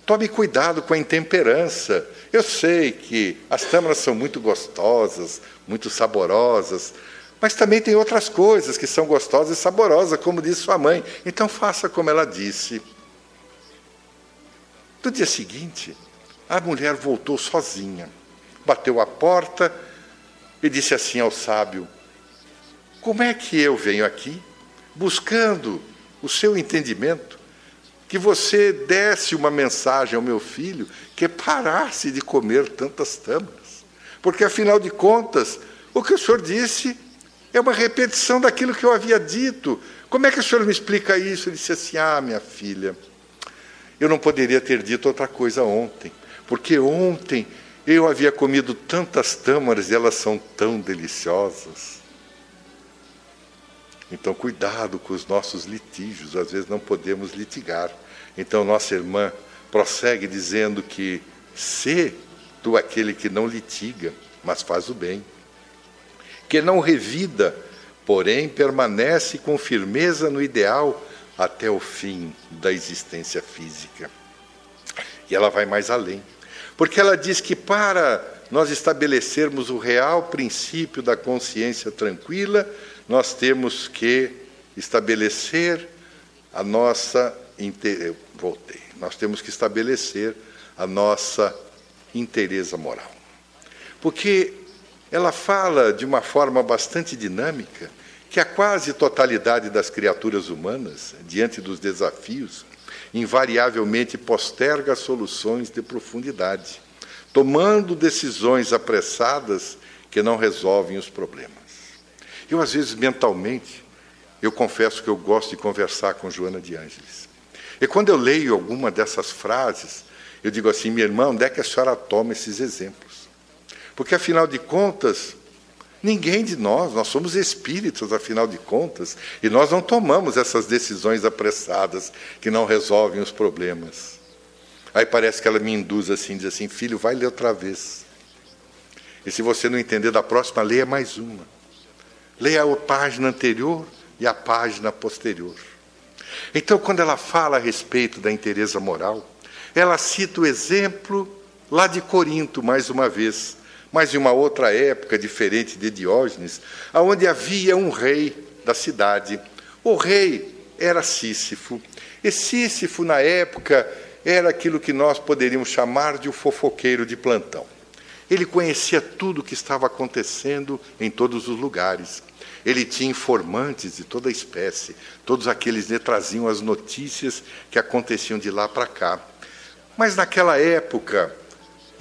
Tome cuidado com a intemperança. Eu sei que as tâmaras são muito gostosas, muito saborosas, mas também tem outras coisas que são gostosas e saborosas, como disse sua mãe. Então faça como ela disse. No dia seguinte, a mulher voltou sozinha, bateu a porta e disse assim ao sábio: Como é que eu venho aqui buscando o seu entendimento? Que você desse uma mensagem ao meu filho que parasse de comer tantas tâmaras. Porque, afinal de contas, o que o senhor disse é uma repetição daquilo que eu havia dito. Como é que o senhor me explica isso? Ele disse assim: Ah, minha filha, eu não poderia ter dito outra coisa ontem, porque ontem eu havia comido tantas tâmaras e elas são tão deliciosas. Então, cuidado com os nossos litígios, às vezes não podemos litigar. Então, nossa irmã prossegue dizendo que se tu aquele que não litiga, mas faz o bem, que não revida, porém permanece com firmeza no ideal até o fim da existência física. E ela vai mais além. Porque ela diz que para nós estabelecermos o real princípio da consciência tranquila, nós temos que estabelecer a nossa voltei. Nós temos que estabelecer a nossa inteireza moral. Porque ela fala de uma forma bastante dinâmica que a quase totalidade das criaturas humanas, diante dos desafios, invariavelmente posterga soluções de profundidade, tomando decisões apressadas que não resolvem os problemas. Eu, às vezes, mentalmente, eu confesso que eu gosto de conversar com Joana de Ângeles. E quando eu leio alguma dessas frases, eu digo assim, minha irmã, onde é que a senhora toma esses exemplos? Porque, afinal de contas, Ninguém de nós, nós somos espíritos, afinal de contas, e nós não tomamos essas decisões apressadas que não resolvem os problemas. Aí parece que ela me induz assim, diz assim: filho, vai ler outra vez. E se você não entender da próxima, leia mais uma. Leia a página anterior e a página posterior. Então, quando ela fala a respeito da interesa moral, ela cita o exemplo lá de Corinto, mais uma vez, mas em uma outra época, diferente de Diógenes, onde havia um rei da cidade. O rei era Sísifo. E Sísifo, na época, era aquilo que nós poderíamos chamar de o fofoqueiro de plantão. Ele conhecia tudo o que estava acontecendo em todos os lugares. Ele tinha informantes de toda espécie, todos aqueles que traziam as notícias que aconteciam de lá para cá. Mas naquela época,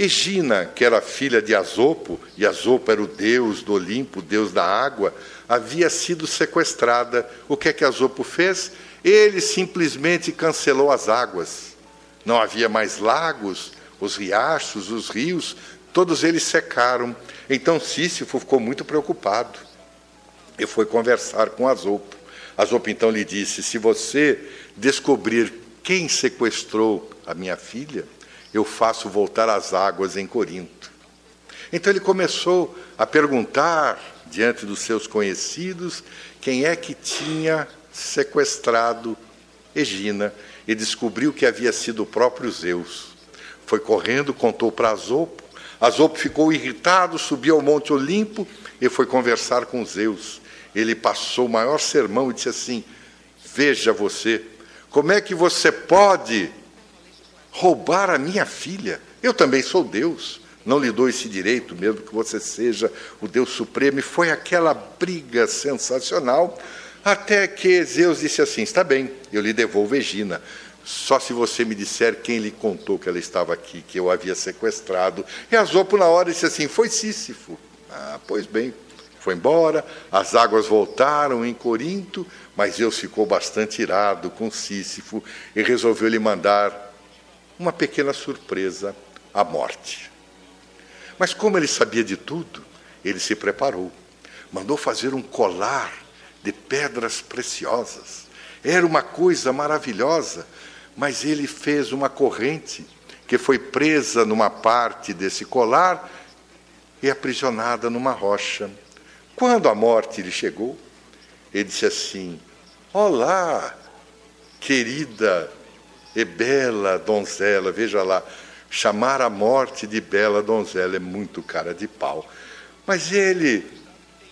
Egina, que era filha de Azopo, e Azopo era o deus do Olimpo, deus da água, havia sido sequestrada. O que é que Azopo fez? Ele simplesmente cancelou as águas. Não havia mais lagos, os riachos, os rios, todos eles secaram. Então Sísifo ficou muito preocupado e foi conversar com Azopo. Azopo então lhe disse: Se você descobrir quem sequestrou a minha filha, eu faço voltar as águas em Corinto. Então ele começou a perguntar, diante dos seus conhecidos, quem é que tinha sequestrado Egina e descobriu que havia sido o próprio Zeus. Foi correndo, contou para Azopo. Azopo ficou irritado, subiu ao Monte Olimpo e foi conversar com Zeus. Ele passou o maior sermão e disse assim: Veja você, como é que você pode roubar a minha filha. Eu também sou Deus. Não lhe dou esse direito, mesmo que você seja o Deus Supremo. E foi aquela briga sensacional, até que Zeus disse assim: Está bem, eu lhe devolvo Egina. Só se você me disser quem lhe contou que ela estava aqui, que eu havia sequestrado. E Azopo, na hora, disse assim: Foi Sísifo. Ah, pois bem. Foi embora, as águas voltaram em Corinto, mas Zeus ficou bastante irado com Sísifo e resolveu lhe mandar uma pequena surpresa, a morte. Mas como ele sabia de tudo, ele se preparou. Mandou fazer um colar de pedras preciosas Era uma coisa maravilhosa, mas ele fez uma corrente que foi presa numa parte desse colar e aprisionada numa rocha. Quando a morte lhe chegou, ele disse assim: Olá, querida e bela donzela, veja lá, chamar a morte de bela donzela é muito cara de pau. Mas ele,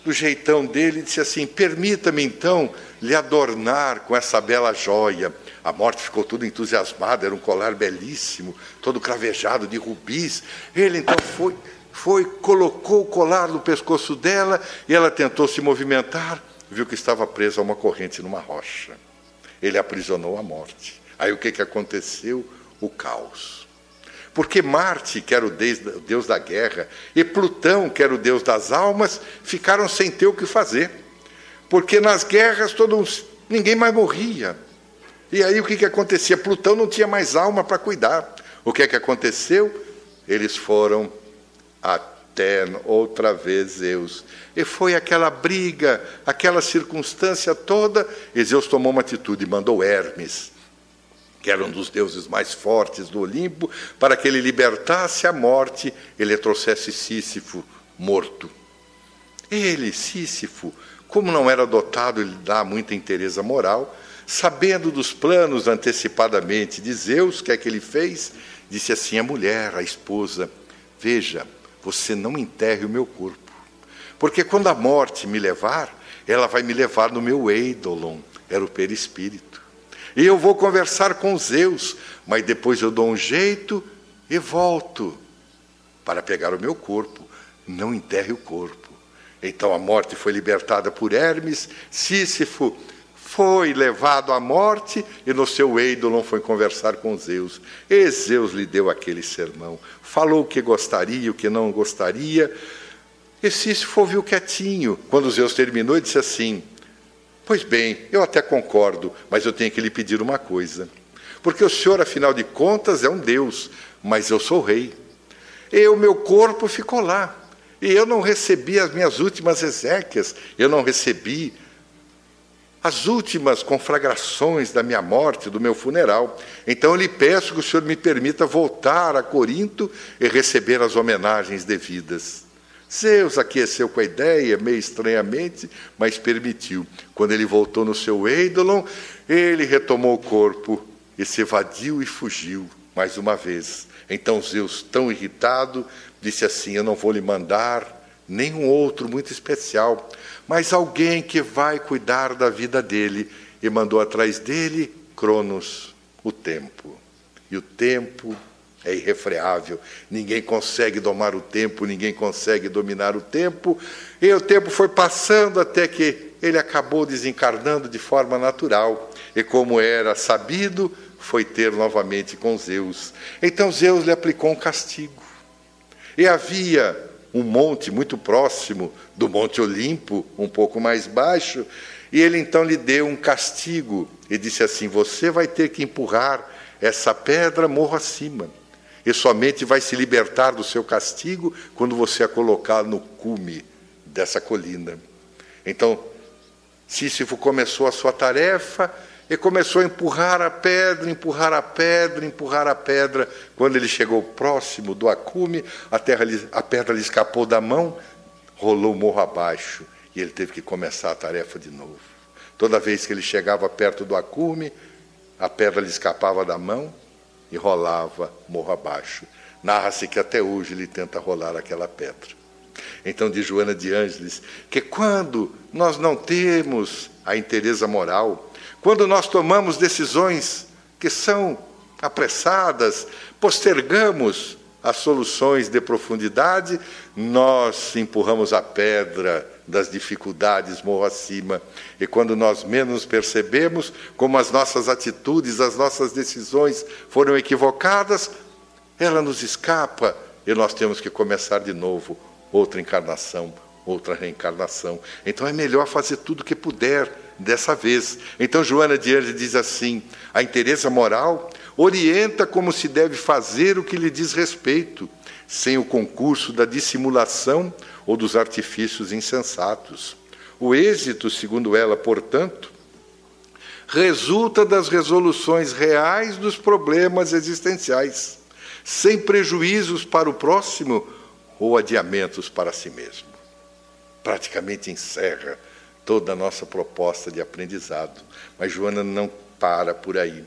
do jeitão dele, disse assim: Permita-me então lhe adornar com essa bela joia. A morte ficou toda entusiasmada, era um colar belíssimo, todo cravejado de rubis. Ele então foi, foi, colocou o colar no pescoço dela e ela tentou se movimentar, viu que estava presa a uma corrente numa rocha. Ele aprisionou a morte. Aí o que, que aconteceu? O caos. Porque Marte, que era o deus da guerra, e Plutão, que era o deus das almas, ficaram sem ter o que fazer. Porque nas guerras todos, ninguém mais morria. E aí o que, que acontecia? Plutão não tinha mais alma para cuidar. O que é que aconteceu? Eles foram até outra vez Zeus. E foi aquela briga, aquela circunstância toda, e Zeus tomou uma atitude, mandou Hermes, que era um dos deuses mais fortes do Olimpo, para que ele libertasse a morte e lhe trouxesse Sísifo morto. Ele, Sísifo, como não era dotado, ele dá muita interesa moral, sabendo dos planos antecipadamente de Zeus, que é que ele fez? Disse assim à mulher, à esposa: Veja, você não enterre o meu corpo, porque quando a morte me levar, ela vai me levar no meu eidolon, era o perispírito. E eu vou conversar com Zeus, mas depois eu dou um jeito e volto para pegar o meu corpo. Não enterre o corpo. Então a morte foi libertada por Hermes, Sísifo foi levado à morte e no seu ídolo foi conversar com Zeus. E Zeus lhe deu aquele sermão. Falou o que gostaria, o que não gostaria. E Sísifo ouviu quietinho. Quando Zeus terminou, ele disse assim: Pois bem, eu até concordo, mas eu tenho que lhe pedir uma coisa. Porque o senhor, afinal de contas, é um Deus, mas eu sou rei. E o meu corpo ficou lá. E eu não recebi as minhas últimas exéquias, eu não recebi as últimas conflagrações da minha morte, do meu funeral. Então eu lhe peço que o senhor me permita voltar a Corinto e receber as homenagens devidas. Zeus aqueceu com a ideia, meio estranhamente, mas permitiu. Quando ele voltou no seu Eidolon, ele retomou o corpo e se evadiu e fugiu mais uma vez. Então Zeus, tão irritado, disse assim: Eu não vou lhe mandar nenhum outro muito especial, mas alguém que vai cuidar da vida dele. E mandou atrás dele Cronos, o tempo. E o tempo é irrefreável. Ninguém consegue domar o tempo, ninguém consegue dominar o tempo. E o tempo foi passando até que ele acabou desencarnando de forma natural. E como era sabido, foi ter novamente com Zeus. Então Zeus lhe aplicou um castigo. E havia um monte muito próximo do Monte Olimpo, um pouco mais baixo, e ele então lhe deu um castigo e disse assim: Você vai ter que empurrar essa pedra morro acima, e somente vai se libertar do seu castigo quando você a colocar no cume dessa colina. Então, Sísifo começou a sua tarefa e começou a empurrar a pedra, empurrar a pedra, empurrar a pedra. Quando ele chegou próximo do acume, a, terra, a pedra lhe escapou da mão, rolou o morro abaixo e ele teve que começar a tarefa de novo. Toda vez que ele chegava perto do acume, a pedra lhe escapava da mão e rolava morro abaixo. Narra-se que até hoje ele tenta rolar aquela pedra. Então, diz Joana de Ângeles, que quando nós não temos a interesa moral, quando nós tomamos decisões que são apressadas, postergamos as soluções de profundidade, nós empurramos a pedra das dificuldades morro acima. E quando nós menos percebemos como as nossas atitudes, as nossas decisões foram equivocadas, ela nos escapa e nós temos que começar de novo outra encarnação, outra reencarnação. Então é melhor fazer tudo o que puder dessa vez. Então Joana de Ângeles diz assim: a interesa moral orienta como se deve fazer o que lhe diz respeito, sem o concurso da dissimulação ou dos artifícios insensatos. O êxito, segundo ela, portanto, resulta das resoluções reais dos problemas existenciais, sem prejuízos para o próximo ou adiamentos para si mesmo. Praticamente encerra toda a nossa proposta de aprendizado. Mas Joana não para por aí.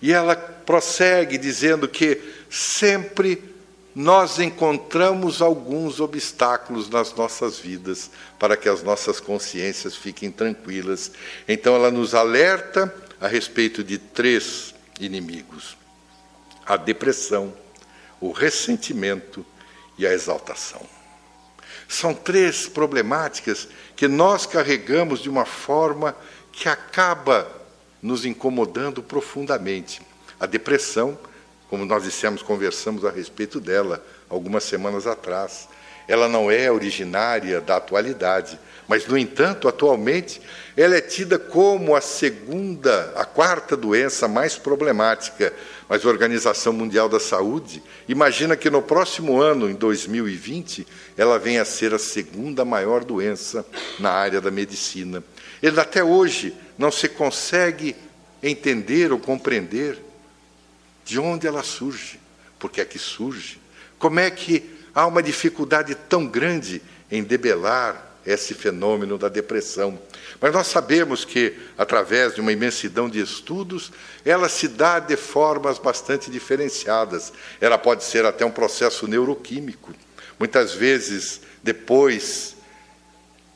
E ela prossegue dizendo que sempre nós encontramos alguns obstáculos nas nossas vidas para que as nossas consciências fiquem tranquilas. Então ela nos alerta a respeito de três inimigos: a depressão, o ressentimento e a exaltação. São três problemáticas que nós carregamos de uma forma que acaba nos incomodando profundamente. A depressão, como nós dissemos, conversamos a respeito dela algumas semanas atrás. Ela não é originária da atualidade, mas, no entanto, atualmente, ela é tida como a segunda, a quarta doença mais problemática. Mas a Organização Mundial da Saúde imagina que no próximo ano, em 2020, ela venha a ser a segunda maior doença na área da medicina. Ele até hoje não se consegue entender ou compreender de onde ela surge, por que é que surge, como é que há uma dificuldade tão grande em debelar esse fenômeno da depressão. Mas nós sabemos que, através de uma imensidão de estudos, ela se dá de formas bastante diferenciadas. Ela pode ser até um processo neuroquímico. Muitas vezes, depois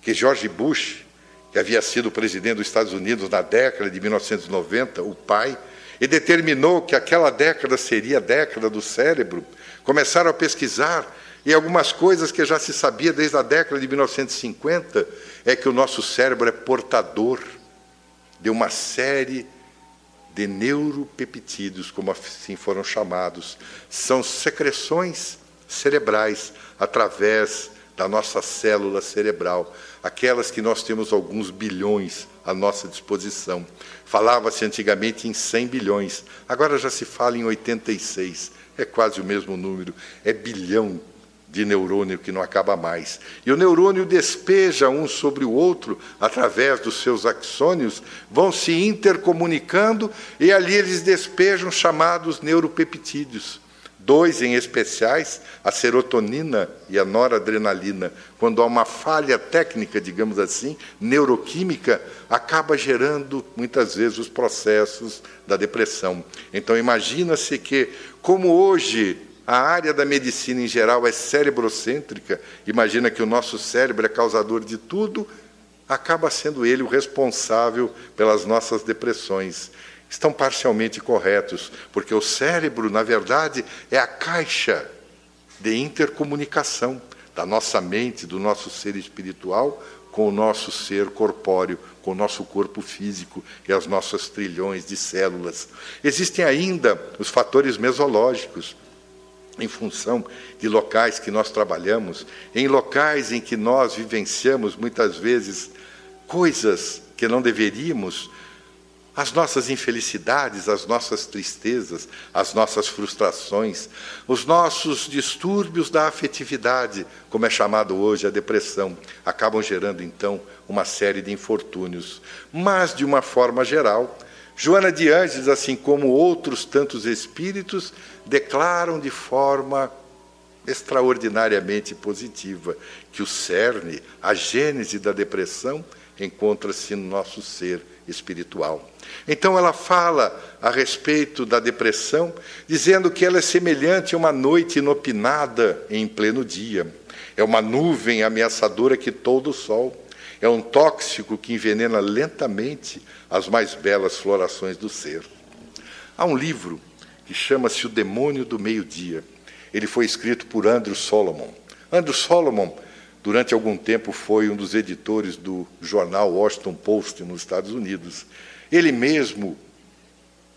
que George Bush, que havia sido presidente dos Estados Unidos na década de 1990, o pai, e determinou que aquela década seria a década do cérebro, começaram a pesquisar e algumas coisas que já se sabia desde a década de 1950 é que o nosso cérebro é portador de uma série de neuropeptídeos, como assim foram chamados. São secreções cerebrais através da nossa célula cerebral, aquelas que nós temos alguns bilhões à nossa disposição. Falava-se antigamente em 100 bilhões, agora já se fala em 86, é quase o mesmo número, é bilhão de neurônio que não acaba mais. E o neurônio despeja um sobre o outro através dos seus axônios, vão se intercomunicando e ali eles despejam chamados neuropeptídeos. Dois em especiais, a serotonina e a noradrenalina. Quando há uma falha técnica, digamos assim, neuroquímica, acaba gerando muitas vezes os processos da depressão. Então imagina-se que, como hoje a área da medicina em geral é cérebrocêntrica, imagina que o nosso cérebro é causador de tudo, acaba sendo ele o responsável pelas nossas depressões. Estão parcialmente corretos, porque o cérebro, na verdade, é a caixa de intercomunicação da nossa mente, do nosso ser espiritual com o nosso ser corpóreo, com o nosso corpo físico e as nossas trilhões de células. Existem ainda os fatores mesológicos em função de locais que nós trabalhamos, em locais em que nós vivenciamos muitas vezes coisas que não deveríamos, as nossas infelicidades, as nossas tristezas, as nossas frustrações, os nossos distúrbios da afetividade, como é chamado hoje a depressão, acabam gerando então uma série de infortúnios. Mas, de uma forma geral, Joana de Ângeles, assim como outros tantos espíritos, declaram de forma extraordinariamente positiva que o cerne, a gênese da depressão, encontra-se no nosso ser espiritual. Então ela fala a respeito da depressão, dizendo que ela é semelhante a uma noite inopinada em pleno dia. É uma nuvem ameaçadora que todo o sol é um tóxico que envenena lentamente as mais belas florações do ser. Há um livro que chama-se O Demônio do Meio-Dia. Ele foi escrito por Andrew Solomon. Andrew Solomon, durante algum tempo, foi um dos editores do jornal Washington Post nos Estados Unidos. Ele mesmo,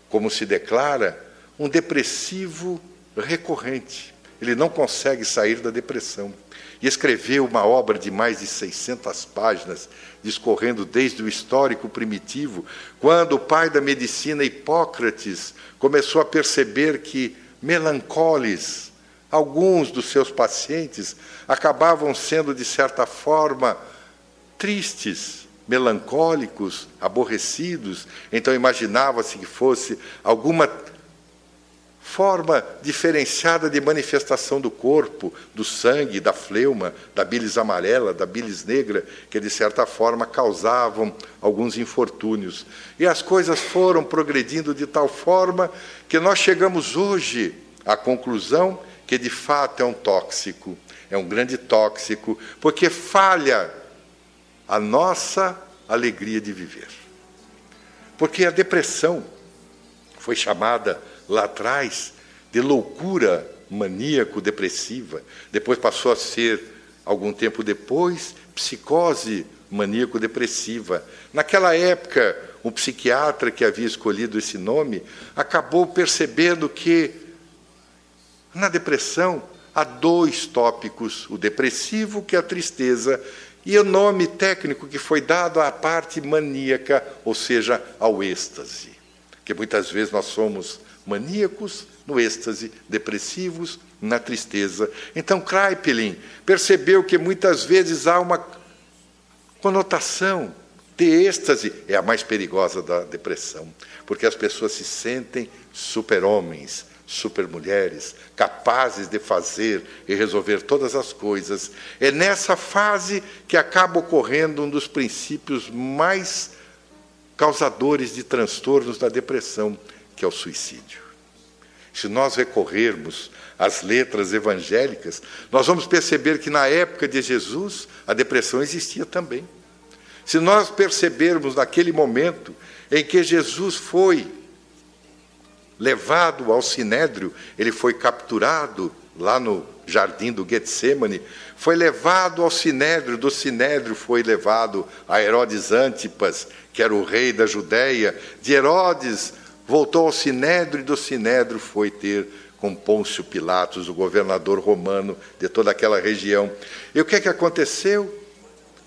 como se declara, um depressivo recorrente. Ele não consegue sair da depressão e escreveu uma obra de mais de 600 páginas, discorrendo desde o histórico primitivo, quando o pai da medicina, Hipócrates, começou a perceber que melancoles, alguns dos seus pacientes, acabavam sendo, de certa forma, tristes, melancólicos, aborrecidos, então imaginava-se que fosse alguma forma diferenciada de manifestação do corpo, do sangue, da fleuma, da bilis amarela, da bilis negra, que de certa forma causavam alguns infortúnios. E as coisas foram progredindo de tal forma que nós chegamos hoje à conclusão que de fato é um tóxico, é um grande tóxico, porque falha a nossa alegria de viver. Porque a depressão foi chamada lá atrás de loucura maníaco-depressiva, depois passou a ser, algum tempo depois, psicose maníaco-depressiva. Naquela época, o psiquiatra que havia escolhido esse nome acabou percebendo que na depressão há dois tópicos: o depressivo, que é a tristeza, e o nome técnico que foi dado à parte maníaca, ou seja, ao êxtase. Que muitas vezes nós somos maníacos no êxtase, depressivos na tristeza. Então, Kraepelin percebeu que muitas vezes há uma conotação de êxtase, é a mais perigosa da depressão, porque as pessoas se sentem super-homens, super-mulheres, capazes de fazer e resolver todas as coisas. É nessa fase que acaba ocorrendo um dos princípios mais causadores de transtornos da depressão, que é o suicídio. Se nós recorrermos às letras evangélicas, nós vamos perceber que na época de Jesus a depressão existia também. Se nós percebermos naquele momento em que Jesus foi levado ao sinédrio, ele foi capturado lá no jardim do Getsemane, foi levado ao sinédrio, do sinédrio foi levado a Herodes Antipas, que era o rei da Judéia, de Herodes voltou ao Sinédrio e do Sinédrio foi ter com Pôncio Pilatos, o governador romano de toda aquela região. E o que é que aconteceu?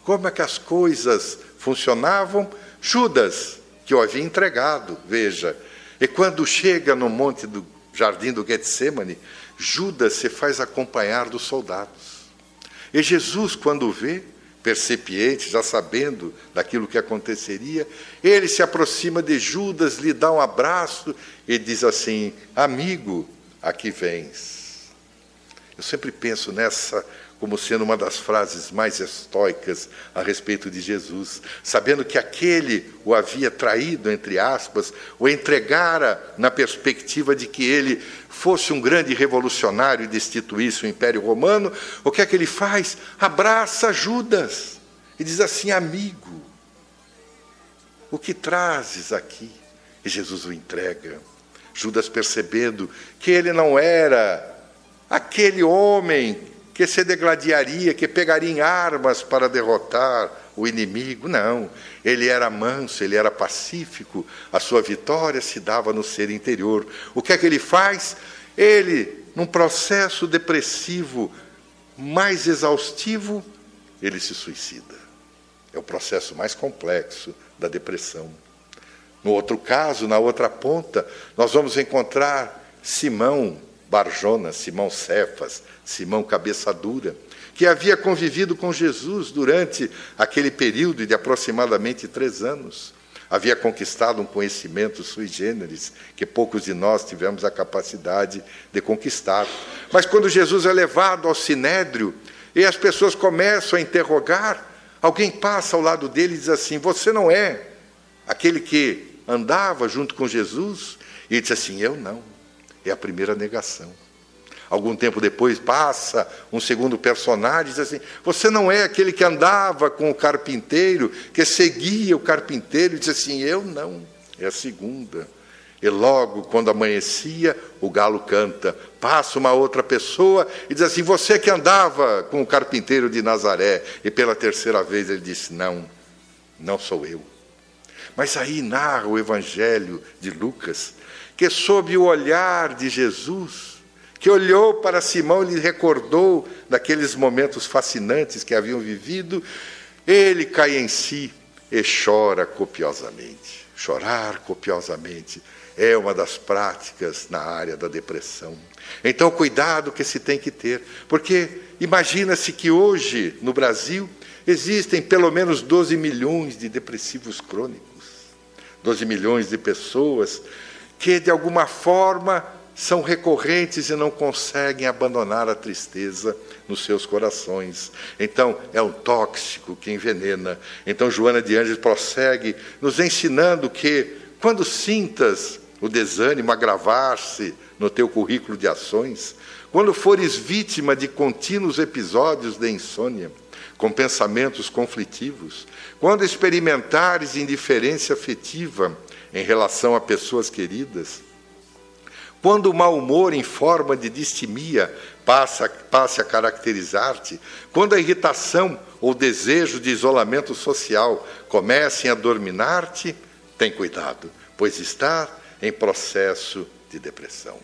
Como é que as coisas funcionavam? Judas, que o havia entregado, veja. E quando chega no monte do jardim do Getsemane, Judas se faz acompanhar dos soldados. E Jesus, quando vê, percepiente, já sabendo daquilo que aconteceria, ele se aproxima de Judas, lhe dá um abraço e diz assim: Amigo, aqui vens. Eu sempre penso nessa como sendo uma das frases mais estoicas a respeito de Jesus, sabendo que aquele o havia traído, entre aspas, o entregara na perspectiva de que ele fosse um grande revolucionário e destituísse o Império Romano, o que é que ele faz? Abraça Judas e diz assim: amigo, o que trazes aqui? E Jesus o entrega. Judas percebendo que ele não era aquele homem que se degladiaria, que pegaria em armas para derrotar o inimigo. Não, ele era manso, ele era pacífico, a sua vitória se dava no ser interior. O que é que ele faz? Ele, num processo depressivo mais exaustivo, ele se suicida. É o processo mais complexo da depressão. No outro caso, na outra ponta, nós vamos encontrar Simão Barjona, Simão Cefas, Simão Cabeça Dura, que havia convivido com Jesus durante aquele período de aproximadamente três anos. Havia conquistado um conhecimento sui generis que poucos de nós tivemos a capacidade de conquistar. Mas quando Jesus é levado ao sinédrio e as pessoas começam a interrogar, alguém passa ao lado dele e diz assim: Você não é aquele que andava junto com Jesus? E ele diz assim: Eu não. É a primeira negação. Algum tempo depois passa um segundo personagem diz assim: Você não é aquele que andava com o carpinteiro, que seguia o carpinteiro, e diz assim: Eu não. É a segunda. E logo, quando amanhecia, o galo canta. Passa uma outra pessoa e diz assim: Você que andava com o carpinteiro de Nazaré. E pela terceira vez ele disse: Não, não sou eu. Mas aí narra o Evangelho de Lucas que, sob o olhar de Jesus, que olhou para Simão e lhe recordou daqueles momentos fascinantes que haviam vivido, ele cai em si e chora copiosamente. Chorar copiosamente é uma das práticas na área da depressão. Então, cuidado que se tem que ter, porque imagina-se que hoje, no Brasil, existem pelo menos 12 milhões de depressivos crônicos, 12 milhões de pessoas que, de alguma forma, são recorrentes e não conseguem abandonar a tristeza nos seus corações. Então, é um tóxico que envenena. Então, Joana de Anjos prossegue nos ensinando que, quando sintas o desânimo agravar-se no teu currículo de ações, quando fores vítima de contínuos episódios de insônia, com pensamentos conflitivos, quando experimentares indiferença afetiva em relação a pessoas queridas, quando o mau humor em forma de distimia passa, passe a caracterizar-te, quando a irritação ou desejo de isolamento social comecem a dominar-te, tem cuidado, pois está em processo de depressão.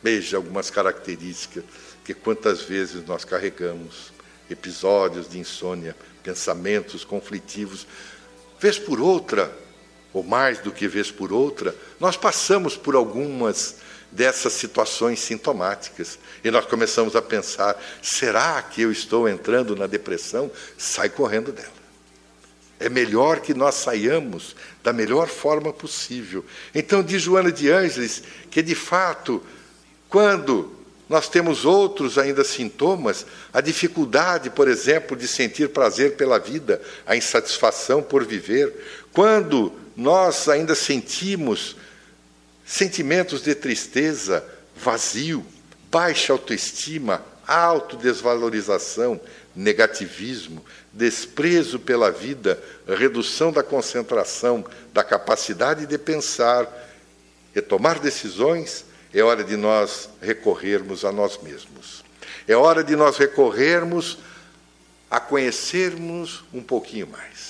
Veja algumas características que quantas vezes nós carregamos, episódios de insônia, pensamentos conflitivos, vez por outra, ou mais do que vez por outra, nós passamos por algumas dessas situações sintomáticas e nós começamos a pensar: será que eu estou entrando na depressão? Sai correndo dela. É melhor que nós saiamos da melhor forma possível. Então, diz Joana de Ângeles que, de fato, quando nós temos outros ainda sintomas, a dificuldade, por exemplo, de sentir prazer pela vida, a insatisfação por viver, quando nós ainda sentimos sentimentos de tristeza, vazio, baixa autoestima, autodesvalorização, negativismo, desprezo pela vida, redução da concentração, da capacidade de pensar e tomar decisões, é hora de nós recorrermos a nós mesmos. É hora de nós recorrermos a conhecermos um pouquinho mais.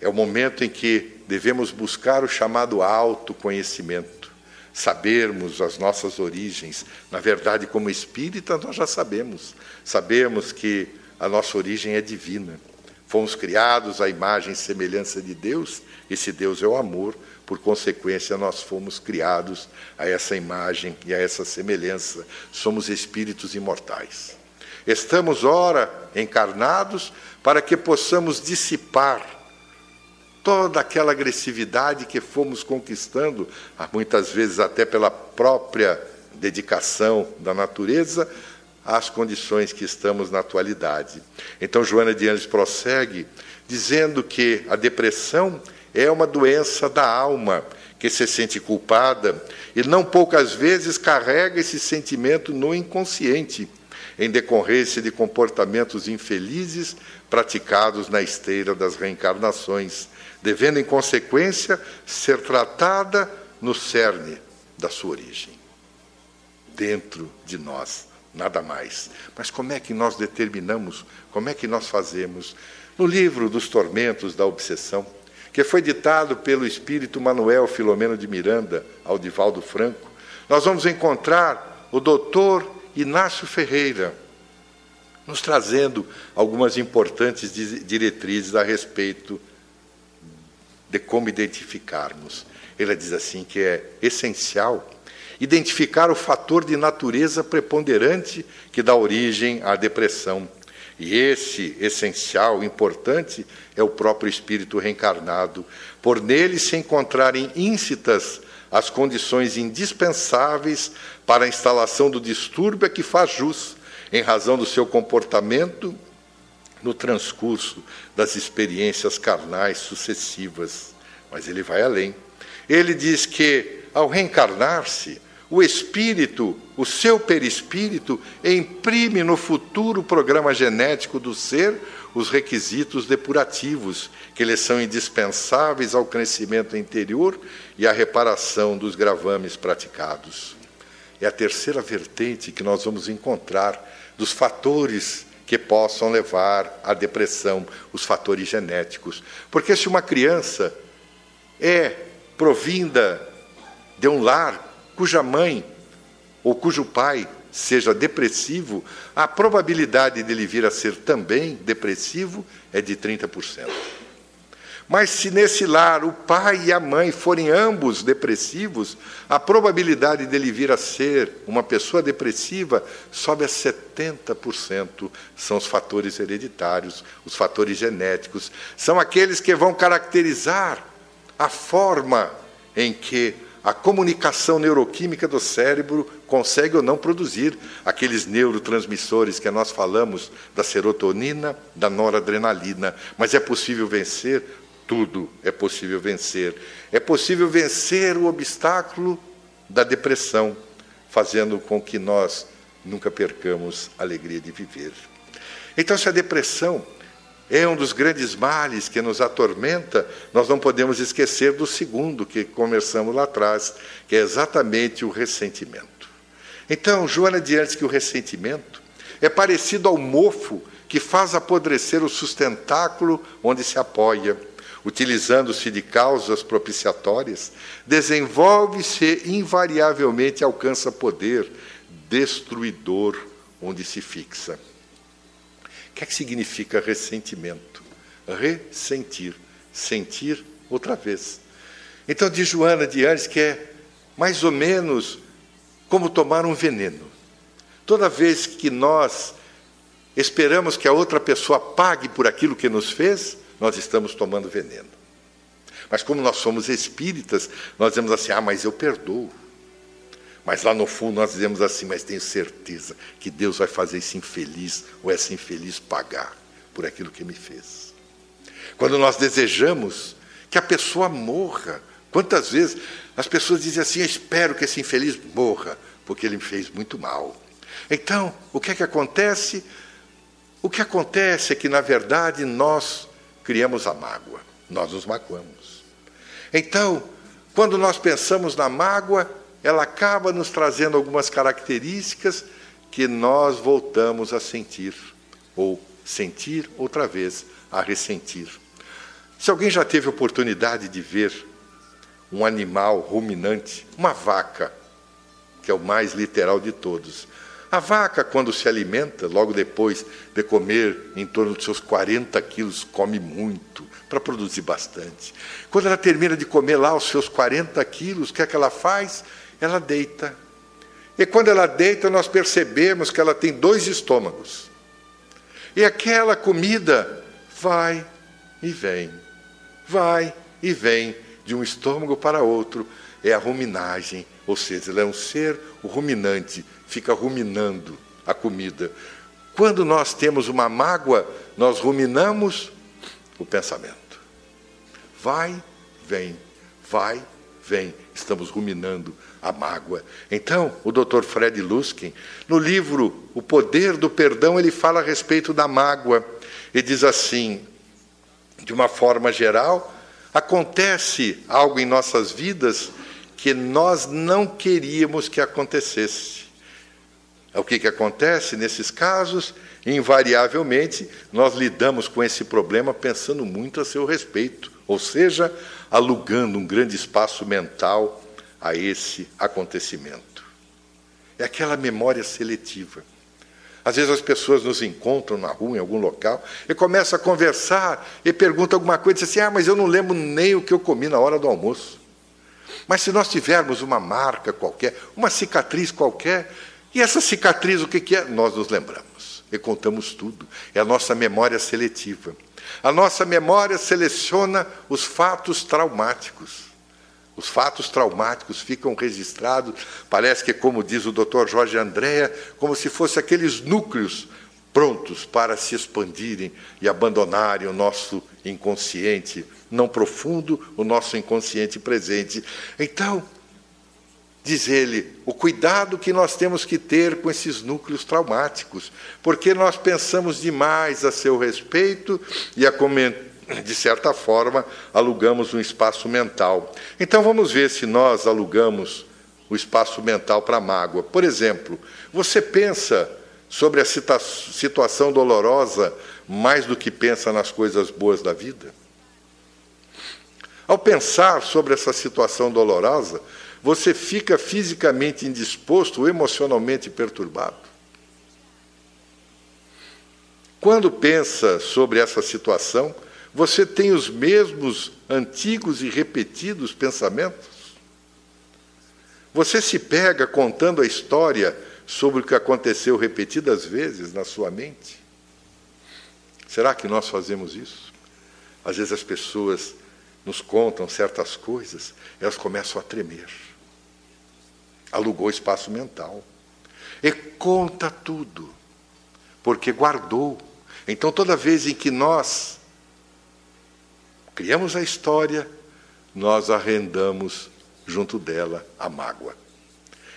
É o momento em que devemos buscar o chamado autoconhecimento, sabermos as nossas origens. Na verdade, como espírita, nós já sabemos. Sabemos que a nossa origem é divina. Fomos criados à imagem e semelhança de Deus, esse Deus é o amor, por consequência, nós fomos criados a essa imagem e a essa semelhança. Somos espíritos imortais. Estamos, ora, encarnados para que possamos dissipar toda aquela agressividade que fomos conquistando, muitas vezes até pela própria dedicação da natureza, às condições que estamos na atualidade. Então, Joana de Anjos prossegue dizendo que a depressão é uma doença da alma que se sente culpada e não poucas vezes carrega esse sentimento no inconsciente, em decorrência de comportamentos infelizes praticados na esteira das reencarnações, devendo, em consequência, ser tratada no cerne da sua origem, dentro de nós, nada mais. Mas como é que nós determinamos, como é que nós fazemos? No livro dos Tormentos da Obsessão, que foi ditado pelo espírito Manuel Filomeno de Miranda, ao Divaldo Franco, nós vamos encontrar o doutor Inácio Ferreira, nos trazendo algumas importantes diretrizes a respeito de como identificarmos. Ele diz assim que é essencial identificar o fator de natureza preponderante que dá origem à depressão. E esse essencial, importante, é o próprio espírito reencarnado, por nele se encontrarem íncitas as condições indispensáveis para a instalação do distúrbio que faz jus, em razão do seu comportamento no transcurso das experiências carnais sucessivas. Mas ele vai além. Ele diz que, ao reencarnar-se, o espírito, o seu perispírito, imprime no futuro programa genético do ser os requisitos depurativos, que lhe são indispensáveis ao crescimento interior e à reparação dos gravames praticados. É a terceira vertente que nós vamos encontrar dos fatores que possam levar à depressão, os fatores genéticos. Porque se uma criança é provinda de um lar cuja mãe ou cujo pai seja depressivo, a probabilidade dele vir a ser também depressivo é de 30%. Mas se nesse lar o pai e a mãe forem ambos depressivos, a probabilidade dele vir a ser uma pessoa depressiva sobe a 70%. São os fatores hereditários, os fatores genéticos, são aqueles que vão caracterizar a forma em que a comunicação neuroquímica do cérebro consegue ou não produzir aqueles neurotransmissores que nós falamos da serotonina, da noradrenalina. Mas é possível vencer tudo, é possível vencer. É possível vencer o obstáculo da depressão, fazendo com que nós nunca percamos a alegria de viver. Então, se a depressão é um dos grandes males que nos atormenta, nós não podemos esquecer do segundo que começamos lá atrás, que é exatamente o ressentimento. Então, Joana diante que o ressentimento é parecido ao mofo que faz apodrecer o sustentáculo onde se apoia, utilizando-se de causas propiciatórias, desenvolve-se invariavelmente alcança poder destruidor onde se fixa. O que é que significa ressentimento? Ressentir, sentir outra vez. Então, diz Joana de Anjos que é mais ou menos como tomar um veneno. Toda vez que nós esperamos que a outra pessoa pague por aquilo que nos fez, nós estamos tomando veneno. Mas como nós somos espíritas, nós dizemos assim: ah, mas eu perdoo. Mas lá no fundo nós dizemos assim: mas tenho certeza que Deus vai fazer esse infeliz ou essa infeliz pagar por aquilo que me fez. Quando nós desejamos que a pessoa morra, quantas vezes as pessoas dizem assim: eu espero que esse infeliz morra, porque ele me fez muito mal. Então, o que é que acontece? O que acontece é que, na verdade, nós criamos a mágoa, nós nos magoamos. Então, quando nós pensamos na mágoa, ela acaba nos trazendo algumas características que nós voltamos a sentir, ou sentir outra vez, a ressentir. Se alguém já teve oportunidade de ver um animal ruminante, uma vaca, que é o mais literal de todos, a vaca, quando se alimenta, logo depois de comer em torno dos seus 40 quilos, come muito para produzir bastante. Quando ela termina de comer lá os seus 40 quilos, o que é que ela faz? ela deita. E quando ela deita, nós percebemos que ela tem dois estômagos. E aquela comida vai e vem, vai e vem de um estômago para outro. É a ruminagem, ou seja, ela é um ser ruminante, fica ruminando a comida. Quando nós temos uma mágoa, nós ruminamos o pensamento. Vai, vem, vai, vem. Estamos ruminando a mágoa. Então, o Dr. Fred Luskin, no livro O Poder do Perdão, ele fala a respeito da mágoa e diz assim: de uma forma geral, acontece algo em nossas vidas que nós não queríamos que acontecesse. O que, que acontece nesses casos? Invariavelmente, nós lidamos com esse problema pensando muito a seu respeito, ou seja, alugando um grande espaço mental a esse acontecimento. É aquela memória seletiva. Às vezes as pessoas nos encontram na rua, em algum local, e começam a conversar e perguntam alguma coisa, e dizem assim: Ah, mas eu não lembro nem o que eu comi na hora do almoço. Mas se nós tivermos uma marca qualquer, uma cicatriz qualquer, e essa cicatriz o que, é? Nós nos lembramos e contamos tudo. É a nossa memória seletiva. A nossa memória seleciona os fatos traumáticos. Os fatos traumáticos ficam registrados, parece que, como diz o Dr. Jorge Andréa, como se fossem aqueles núcleos prontos para se expandirem e abandonarem o nosso inconsciente não profundo, o nosso inconsciente presente. Então, diz ele, o cuidado que nós temos que ter com esses núcleos traumáticos, porque nós pensamos demais a seu respeito e a de certa forma, alugamos um espaço mental. Então vamos ver se nós alugamos o espaço mental para mágoa. Por exemplo, você pensa sobre a situação dolorosa mais do que pensa nas coisas boas da vida? Ao pensar sobre essa situação dolorosa, você fica fisicamente indisposto ou emocionalmente perturbado? Quando pensa sobre essa situação, Você tem os mesmos antigos e repetidos pensamentos? Você se pega contando a história sobre o que aconteceu repetidas vezes na sua mente? Será que nós fazemos isso? Às vezes as pessoas nos contam certas coisas, elas começam a tremer. Alugou espaço mental. E conta tudo, porque guardou. Então, toda vez em que nós criamos a história, nós arrendamos junto dela a mágoa.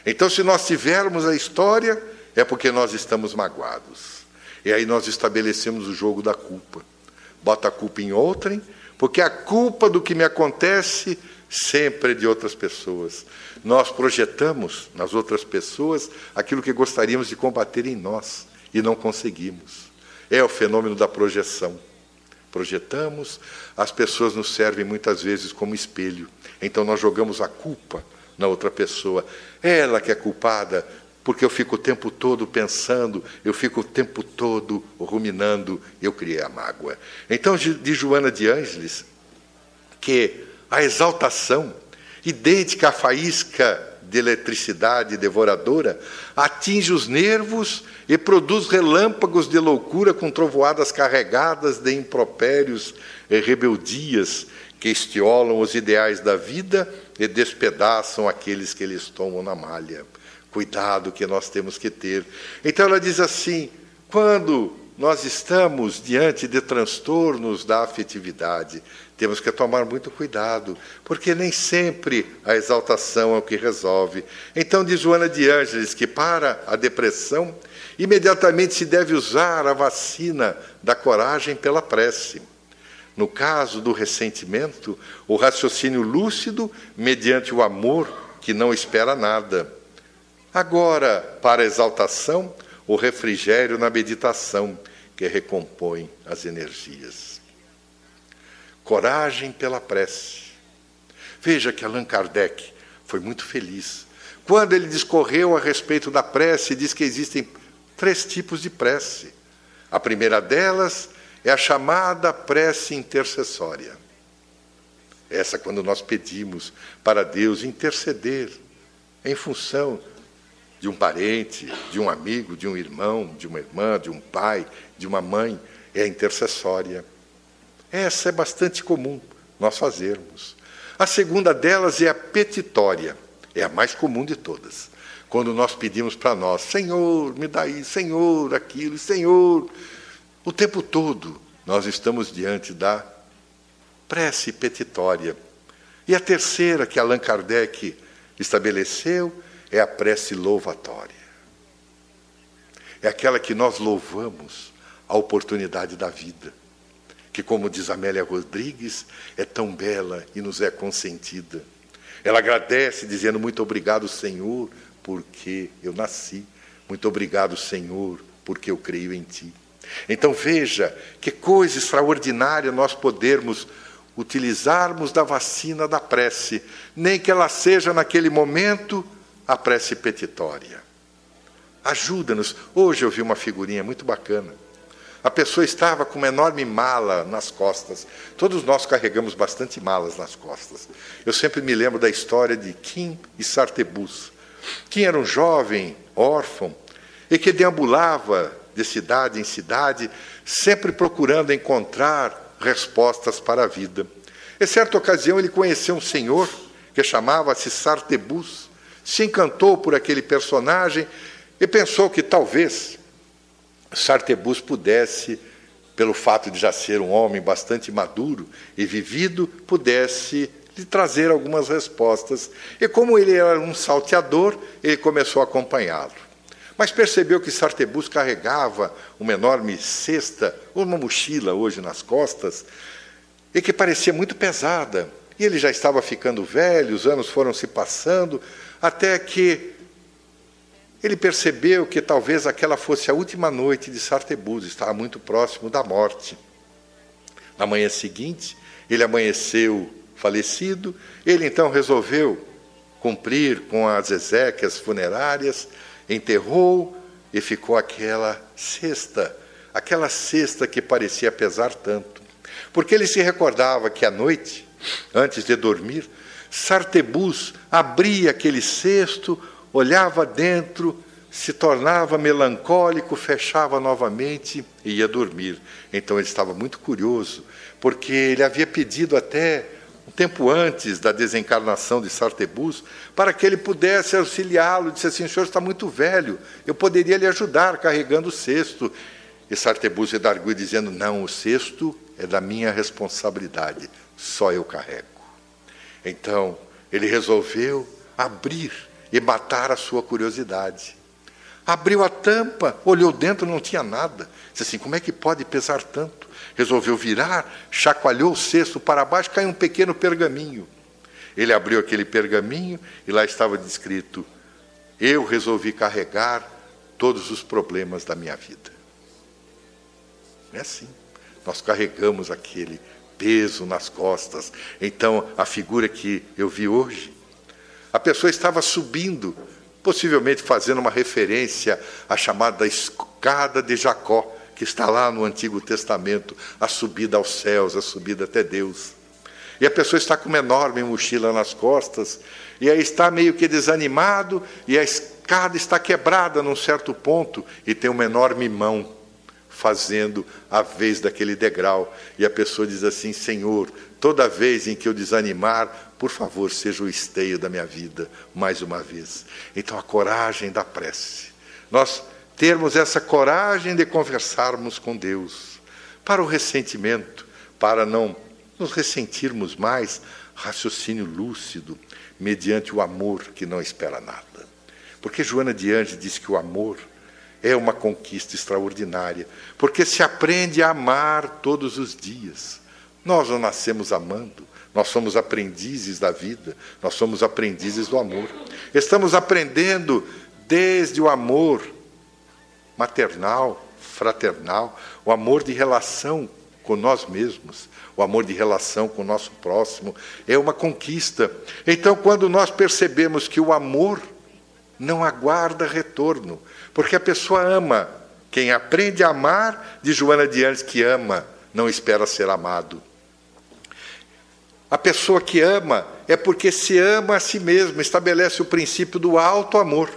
Então, se nós tivermos a história, é porque nós estamos magoados. E aí nós estabelecemos o jogo da culpa. Bota a culpa em outrem, porque a culpa do que me acontece sempre é de outras pessoas. Nós projetamos nas outras pessoas aquilo que gostaríamos de combater em nós e não conseguimos. É o fenômeno da projeção. Projetamos, as pessoas nos servem muitas vezes como espelho. Então nós jogamos a culpa na outra pessoa. Ela que é culpada, porque eu fico o tempo todo pensando, eu fico o tempo todo ruminando, eu criei a mágoa. Então, de Joana de Ângeles, que a exaltação, idêntica à faísca de eletricidade devoradora, atinge os nervos e produz relâmpagos de loucura com trovoadas carregadas de impropérios e rebeldias que estiolam os ideais da vida e despedaçam aqueles que eles tomam na malha cuidado que nós temos que ter. Então ela diz assim: quando nós estamos diante de transtornos da afetividade, temos que tomar muito cuidado, porque nem sempre a exaltação é o que resolve. Então, diz Joana de Ângeles que para a depressão, imediatamente se deve usar a vacina da coragem pela prece. No caso do ressentimento, o raciocínio lúcido mediante o amor que não espera nada. Agora, para exaltação, o refrigério na meditação, que recompõe as energias. Coragem pela prece. Veja que Allan Kardec foi muito feliz. Quando ele discorreu a respeito da prece, diz que existem três tipos de prece. A primeira delas é a chamada prece intercessória. Essa quando nós pedimos para Deus interceder em função de um parente, de um amigo, de um irmão, de uma irmã, de um pai, de uma mãe, é intercessória. Essa é bastante comum nós fazermos. A segunda delas é a petitória, é a mais comum de todas. Quando nós pedimos para nós, Senhor, me dá isso, Senhor, aquilo, Senhor. O tempo todo nós estamos diante da prece petitória. E a terceira que Allan Kardec estabeleceu é a prece louvatória. É aquela que nós louvamos a oportunidade da vida, que, como diz Amélia Rodrigues, é tão bela e nos é consentida. Ela agradece, dizendo: Muito obrigado, Senhor, porque eu nasci. Muito obrigado, Senhor, porque eu creio em Ti. Então veja que coisa extraordinária nós podermos utilizarmos da vacina da prece, nem que ela seja naquele momento a prece petitória. Ajuda-nos. Hoje eu vi uma figurinha muito bacana. A pessoa estava com uma enorme mala nas costas. Todos nós carregamos bastante malas nas costas. Eu sempre me lembro da história de Kim e Sartebus. Kim era um jovem órfão e que deambulava de cidade em cidade, sempre procurando encontrar respostas para a vida. Em certa ocasião, ele conheceu um senhor que chamava-se Sartebus se encantou por aquele personagem e pensou que talvez Sartebus pudesse, pelo fato de já ser um homem bastante maduro e vivido, pudesse lhe trazer algumas respostas. E como ele era um salteador, ele começou a acompanhá-lo. Mas percebeu que Sartebus carregava uma enorme cesta, ou uma mochila hoje nas costas, e que parecia muito pesada. E ele já estava ficando velho, os anos foram se passando, até que ele percebeu que talvez aquela fosse a última noite de Sartebus, estava muito próximo da morte. Na manhã seguinte, ele amanheceu falecido, ele então resolveu cumprir com as exéquias funerárias, enterrou e ficou aquela cesta, aquela cesta que parecia pesar tanto. Porque ele se recordava que à noite, antes de dormir, Sartebus abria aquele cesto, olhava dentro, se tornava melancólico, fechava novamente e ia dormir. Então ele estava muito curioso, porque ele havia pedido até um tempo antes da desencarnação de Sartebus, para que ele pudesse auxiliá-lo. Disse assim: o senhor está muito velho, eu poderia lhe ajudar carregando o cesto. E Sartebus redarguiu, dizendo: Não, o cesto é da minha responsabilidade, só eu carrego. Então, ele resolveu abrir e matar a sua curiosidade. Abriu a tampa, olhou dentro, não tinha nada. Disse assim: como é que pode pesar tanto? Resolveu virar, chacoalhou o cesto para baixo, caiu um pequeno pergaminho. Ele abriu aquele pergaminho e lá estava descrito: Eu resolvi carregar todos os problemas da minha vida. É assim. Nós carregamos aquele peso nas costas. Então, a figura que eu vi hoje, a pessoa estava subindo, possivelmente fazendo uma referência à chamada escada de Jacó, que está lá no Antigo Testamento, a subida aos céus, a subida até Deus. E a pessoa está com uma enorme mochila nas costas, e aí está meio que desanimado, e a escada está quebrada num certo ponto, e tem uma enorme mão fazendo a vez daquele degrau. E a pessoa diz assim: Senhor, toda vez em que eu desanimar, por favor, seja o esteio da minha vida, mais uma vez. Então, a coragem da prece. Nós termos essa coragem de conversarmos com Deus, para o ressentimento, para não nos ressentirmos mais, raciocínio lúcido, mediante o amor que não espera nada. Porque Joana de Anjos diz que o amor é uma conquista extraordinária, porque se aprende a amar todos os dias. Nós não nascemos amando, nós somos aprendizes da vida, nós somos aprendizes do amor. Estamos aprendendo desde o amor maternal, fraternal, o amor de relação com nós mesmos, o amor de relação com o nosso próximo, é uma conquista. Então, quando nós percebemos que o amor não aguarda retorno, porque a pessoa ama. Quem aprende a amar, de Joana de Anjos, que ama, não espera ser amado. A pessoa que ama é porque se ama a si mesmo, estabelece o princípio do alto amor,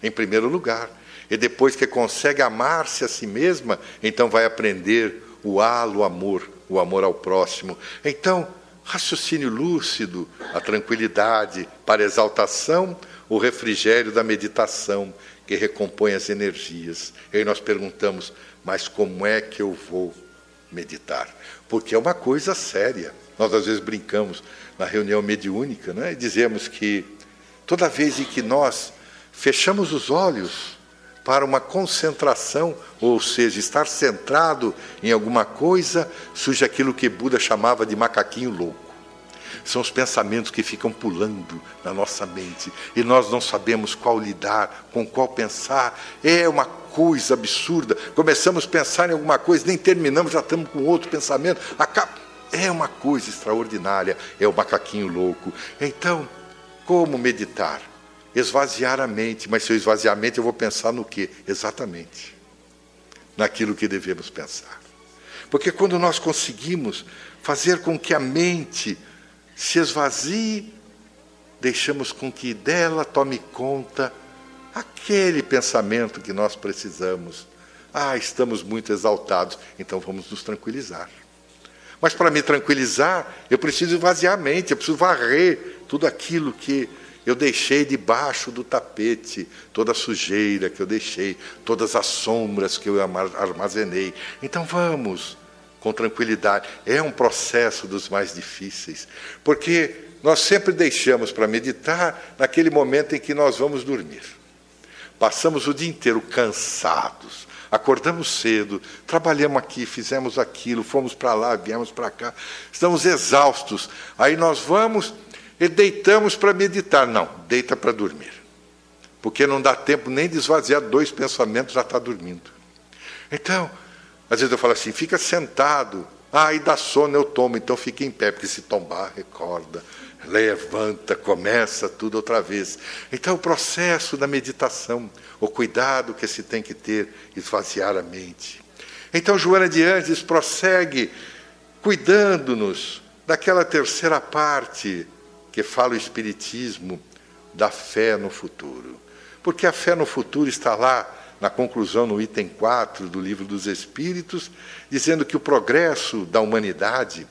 em primeiro lugar. E depois que consegue amar-se a si mesma, então vai aprender o halo amor, o amor ao próximo. Então, raciocínio lúcido, a tranquilidade para exaltação, o refrigério da meditação que recompõe as energias. E aí nós perguntamos, mas como é que eu vou meditar? Porque é uma coisa séria. Nós às vezes brincamos na reunião mediúnica né, e dizemos que toda vez em que nós fechamos os olhos para uma concentração, ou seja, estar centrado em alguma coisa, surge aquilo que Buda chamava de macaquinho louco. São os pensamentos que ficam pulando na nossa mente e nós não sabemos qual lidar, com qual pensar. É uma coisa absurda. Começamos a pensar em alguma coisa, nem terminamos, já estamos com outro pensamento. É uma coisa extraordinária, é o macaquinho louco. Então, como meditar? Esvaziar a mente, mas se eu esvaziar a mente, eu vou pensar no quê? Exatamente. Naquilo que devemos pensar. Porque quando nós conseguimos fazer com que a mente se esvazie, deixamos com que dela tome conta aquele pensamento que nós precisamos. Ah, estamos muito exaltados, então vamos nos tranquilizar. Mas para me tranquilizar, eu preciso esvaziar a mente, eu preciso varrer tudo aquilo que eu deixei debaixo do tapete, toda a sujeira que eu deixei, todas as sombras que eu armazenei. Então vamos com tranquilidade. É um processo dos mais difíceis, porque nós sempre deixamos para meditar naquele momento em que nós vamos dormir. Passamos o dia inteiro cansados, acordamos cedo, trabalhamos aqui, fizemos aquilo, fomos para lá, viemos para cá, estamos exaustos. Aí nós vamos e deitamos para meditar. Não, deita para dormir. Porque não dá tempo nem de esvaziar dois pensamentos, já está dormindo. Então, às vezes eu falo assim, fica sentado. Ah, e dá sono eu tomo, então fica em pé, porque se tombar, recorda, levanta, começa tudo outra vez. Então, o processo da meditação, o cuidado que se tem que ter, esvaziar a mente. Então, Joana de Anjos prossegue cuidando-nos daquela terceira parte que fala o Espiritismo da fé no futuro. Porque a fé no futuro está lá na conclusão, no item 4 do Livro dos Espíritos, dizendo que o progresso da humanidade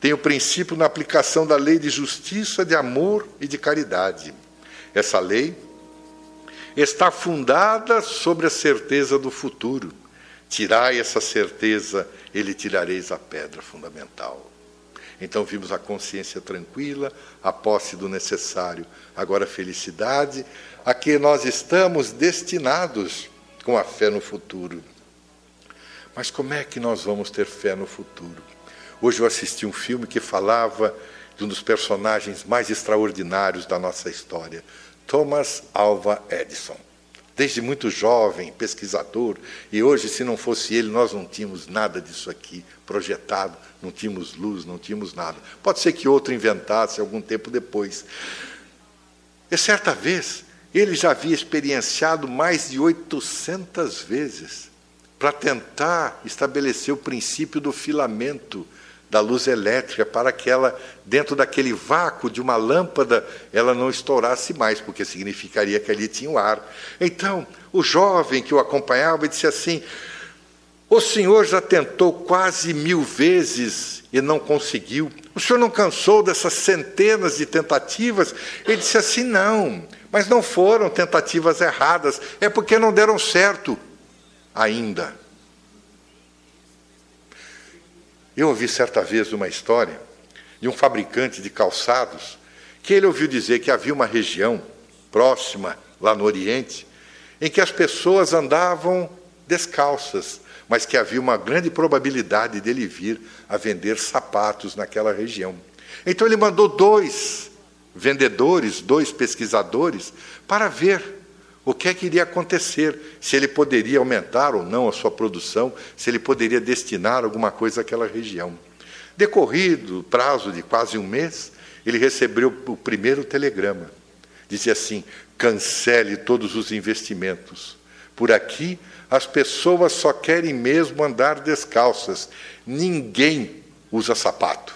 tem o princípio na aplicação da lei de justiça, de amor e de caridade. Essa lei está fundada sobre a certeza do futuro. Tirai essa certeza, ele tirareis a pedra fundamental. Então vimos a consciência tranquila, a posse do necessário, agora a felicidade, a que nós estamos destinados com a fé no futuro. Mas como é que nós vamos ter fé no futuro? Hoje eu assisti um filme que falava de um dos personagens mais extraordinários da nossa história, Thomas Alva Edison. Desde muito jovem, pesquisador, e hoje, se não fosse ele, nós não tínhamos nada disso aqui projetado, não tínhamos luz, não tínhamos nada. Pode ser que outro inventasse algum tempo depois. E certa vez, ele já havia experienciado mais de 800 vezes para tentar estabelecer o princípio do filamento da luz elétrica para que ela, dentro daquele vácuo de uma lâmpada, ela não estourasse mais, porque significaria que ali tinha o ar. Então, o jovem que o acompanhava disse assim: O senhor já tentou quase mil vezes e não conseguiu. O senhor não cansou dessas centenas de tentativas? Ele disse assim: Não, mas não foram tentativas erradas, é porque não deram certo ainda. Eu ouvi certa vez uma história de um fabricante de calçados que ele ouviu dizer que havia uma região próxima, lá no Oriente, em que as pessoas andavam descalças, mas que havia uma grande probabilidade dele vir a vender sapatos naquela região. Então ele mandou dois vendedores, dois pesquisadores, para ver o que é que iria acontecer, se ele poderia aumentar ou não a sua produção, se ele poderia destinar alguma coisa àquela região. Decorrido o prazo de quase um mês, ele recebeu o primeiro telegrama. Dizia assim: cancele todos os investimentos. Por aqui, as pessoas só querem mesmo andar descalças. Ninguém usa sapato.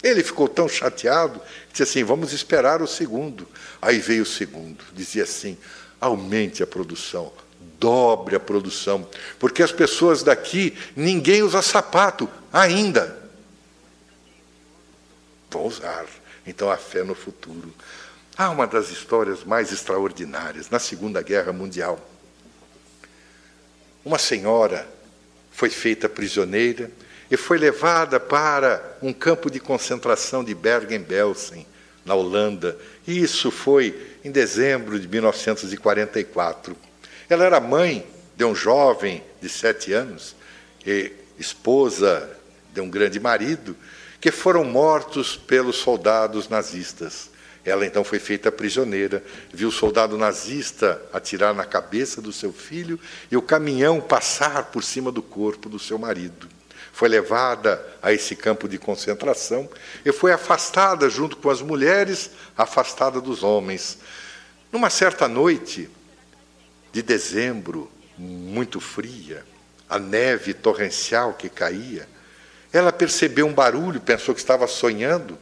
Ele ficou tão chateado, disse assim: vamos esperar o segundo. Aí veio o segundo, dizia assim: aumente a produção, dobre a produção, porque as pessoas daqui, ninguém usa sapato ainda. Vão usar. Então a fé no futuro. Há uma das histórias mais extraordinárias na Segunda Guerra Mundial. Uma senhora foi feita prisioneira e foi levada para um campo de concentração de Bergen-Belsen, na Holanda. E isso foi em dezembro de 1944. Ela era mãe de um jovem de sete anos, e esposa de um grande marido, que foram mortos pelos soldados nazistas. Ela então foi feita prisioneira, viu o soldado nazista atirar na cabeça do seu filho e o caminhão passar por cima do corpo do seu marido. Foi levada a esse campo de concentração e foi afastada junto com as mulheres, afastada dos homens. Numa certa noite de dezembro, muito fria, a neve torrencial que caía, ela percebeu um barulho, pensou que estava sonhando,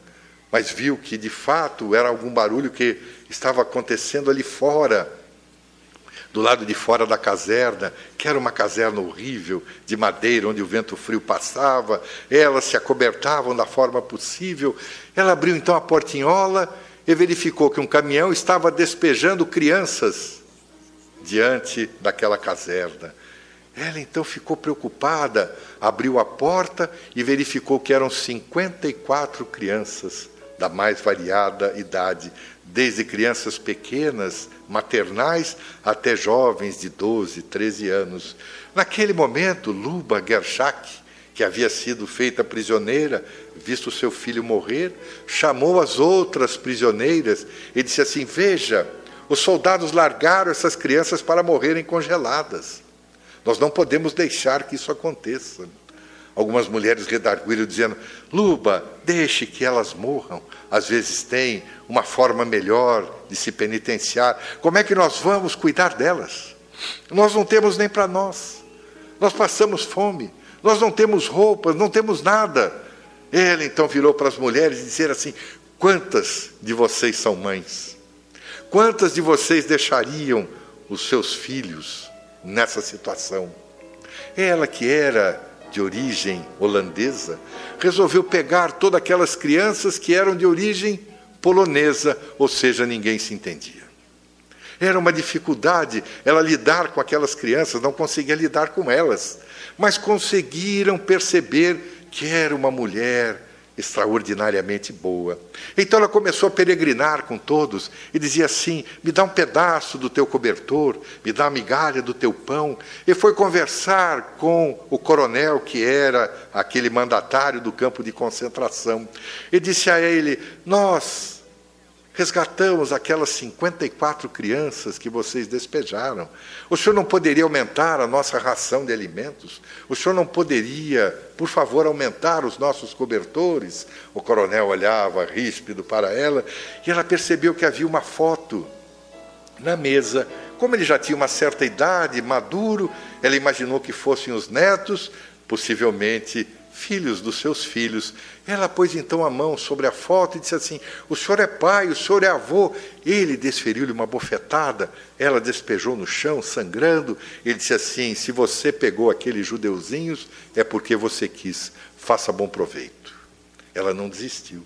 mas viu que de fato era algum barulho que estava acontecendo ali fora, do lado de fora da caserna, que era uma caserna horrível, de madeira, onde o vento frio passava, elas se acobertavam da forma possível. Ela abriu então a portinhola e verificou que um caminhão estava despejando crianças diante daquela caserna. Ela então ficou preocupada, abriu a porta e verificou que eram 54 crianças da mais variada idade, desde crianças pequenas, maternais, até jovens de 12, 13 anos. Naquele momento, Luba Gershak, que havia sido feita prisioneira, visto seu filho morrer, chamou as outras prisioneiras e disse assim: Veja, os soldados largaram essas crianças para morrerem congeladas. Nós não podemos deixar que isso aconteça. Algumas mulheres redarguiram, dizendo: Luba, deixe que elas morram. Às vezes tem uma forma melhor de se penitenciar. Como é que nós vamos cuidar delas? Nós não temos nem para nós. Nós passamos fome. Nós não temos roupas, não temos nada. Ela então virou para as mulheres e disse assim: Quantas de vocês são mães? Quantas de vocês deixariam os seus filhos nessa situação? Ela, que era de origem holandesa, resolveu pegar todas aquelas crianças que eram de origem polonesa, ou seja, ninguém se entendia. Era uma dificuldade ela lidar com aquelas crianças, não conseguia lidar com elas, mas conseguiram perceber que era uma mulher extraordinariamente boa. Então ela começou a peregrinar com todos e dizia assim: me dá um pedaço do teu cobertor, me dá uma migalha do teu pão. E foi conversar com o coronel, que era aquele mandatário do campo de concentração, e disse a ele: Nós resgatamos aquelas 54 crianças que vocês despejaram. O senhor não poderia aumentar a nossa ração de alimentos? O senhor não poderia, por favor, aumentar os nossos cobertores? O coronel olhava ríspido para ela e ela percebeu que havia uma foto na mesa. Como ele já tinha uma certa idade, maduro, ela imaginou que fossem os netos, possivelmente filhos dos seus filhos. Ela pôs então a mão sobre a foto e disse assim: O senhor é pai, o senhor é avô. Ele desferiu-lhe uma bofetada, ela despejou no chão, sangrando. Ele disse assim: Se você pegou aqueles judeuzinhos, é porque você quis, faça bom proveito. Ela não desistiu.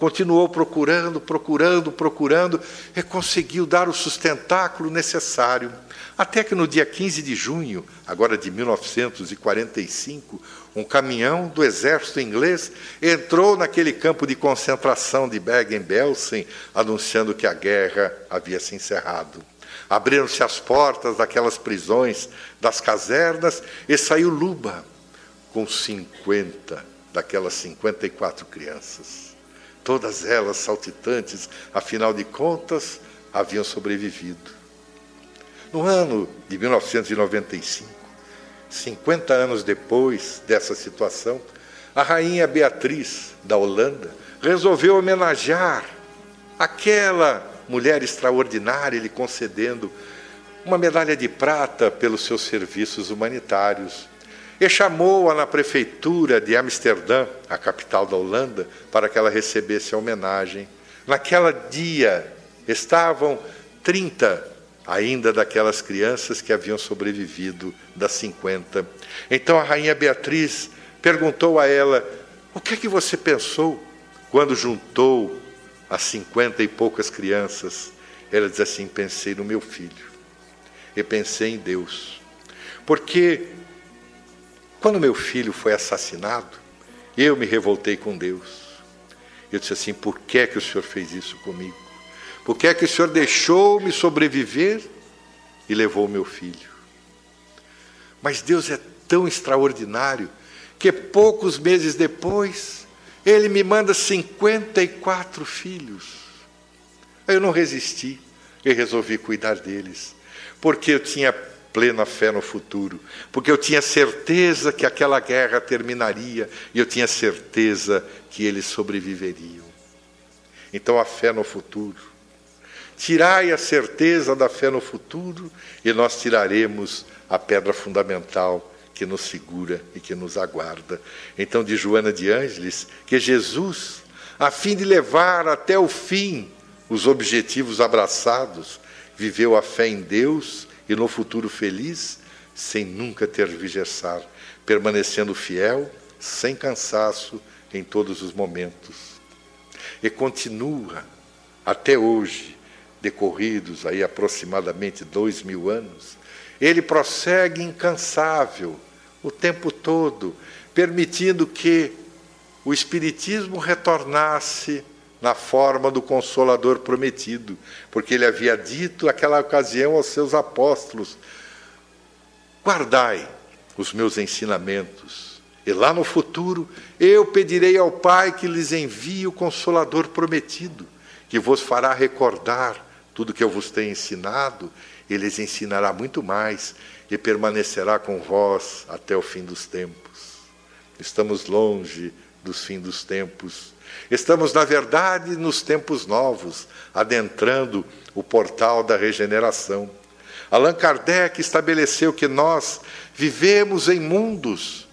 Continuou procurando, procurando, procurando, e conseguiu dar o sustentáculo necessário. Até que no dia 15 de junho, agora de 1945, um caminhão do exército inglês entrou naquele campo de concentração de Bergen-Belsen, anunciando que a guerra havia se encerrado. Abriram-se as portas daquelas prisões, das casernas, e saiu Luba com 50 daquelas 54 crianças. Todas elas saltitantes, afinal de contas, haviam sobrevivido. No ano de 1995, 50 anos depois dessa situação, a rainha Beatriz da Holanda resolveu homenagear aquela mulher extraordinária, lhe concedendo uma medalha de prata pelos seus serviços humanitários. E chamou-a na prefeitura de Amsterdã, a capital da Holanda, para que ela recebesse a homenagem. Naquela dia estavam 30 ainda daquelas crianças que haviam sobrevivido das 50. Então a rainha Beatriz perguntou a ela: O que é que você pensou quando juntou as cinquenta e poucas crianças? Ela diz assim: Pensei no meu filho, e pensei em Deus. Porque quando meu filho foi assassinado, eu me revoltei com Deus. Eu disse assim: Por que, é que o Senhor fez isso comigo? Por que é que o Senhor deixou-me sobreviver e levou meu filho? Mas Deus é tão extraordinário que poucos meses depois, Ele me manda 54 filhos. Eu não resisti e resolvi cuidar deles, porque eu tinha plena fé no futuro, porque eu tinha certeza que aquela guerra terminaria e eu tinha certeza que eles sobreviveriam. Então a fé no futuro Tirai a certeza da fé no futuro e nós tiraremos a pedra fundamental que nos segura e que nos aguarda. Então, de Joana de Ângeles, que Jesus, a fim de levar até o fim os objetivos abraçados, viveu a fé em Deus e no futuro feliz, sem nunca ter tergiversar, permanecendo fiel, sem cansaço, em todos os momentos. E continua até hoje decorridos aí aproximadamente dois mil anos, ele prossegue incansável o tempo todo, permitindo que o Espiritismo retornasse na forma do Consolador prometido, porque ele havia dito naquela ocasião aos seus apóstolos: guardai os meus ensinamentos, e lá no futuro eu pedirei ao Pai que lhes envie o Consolador prometido, que vos fará recordar tudo que eu vos tenho ensinado, ele lhes ensinará muito mais e permanecerá com vós até o fim dos tempos. Estamos longe dos fins dos tempos. Estamos, na verdade, nos tempos novos, adentrando o portal da regeneração. Allan Kardec estabeleceu que nós vivemos em mundos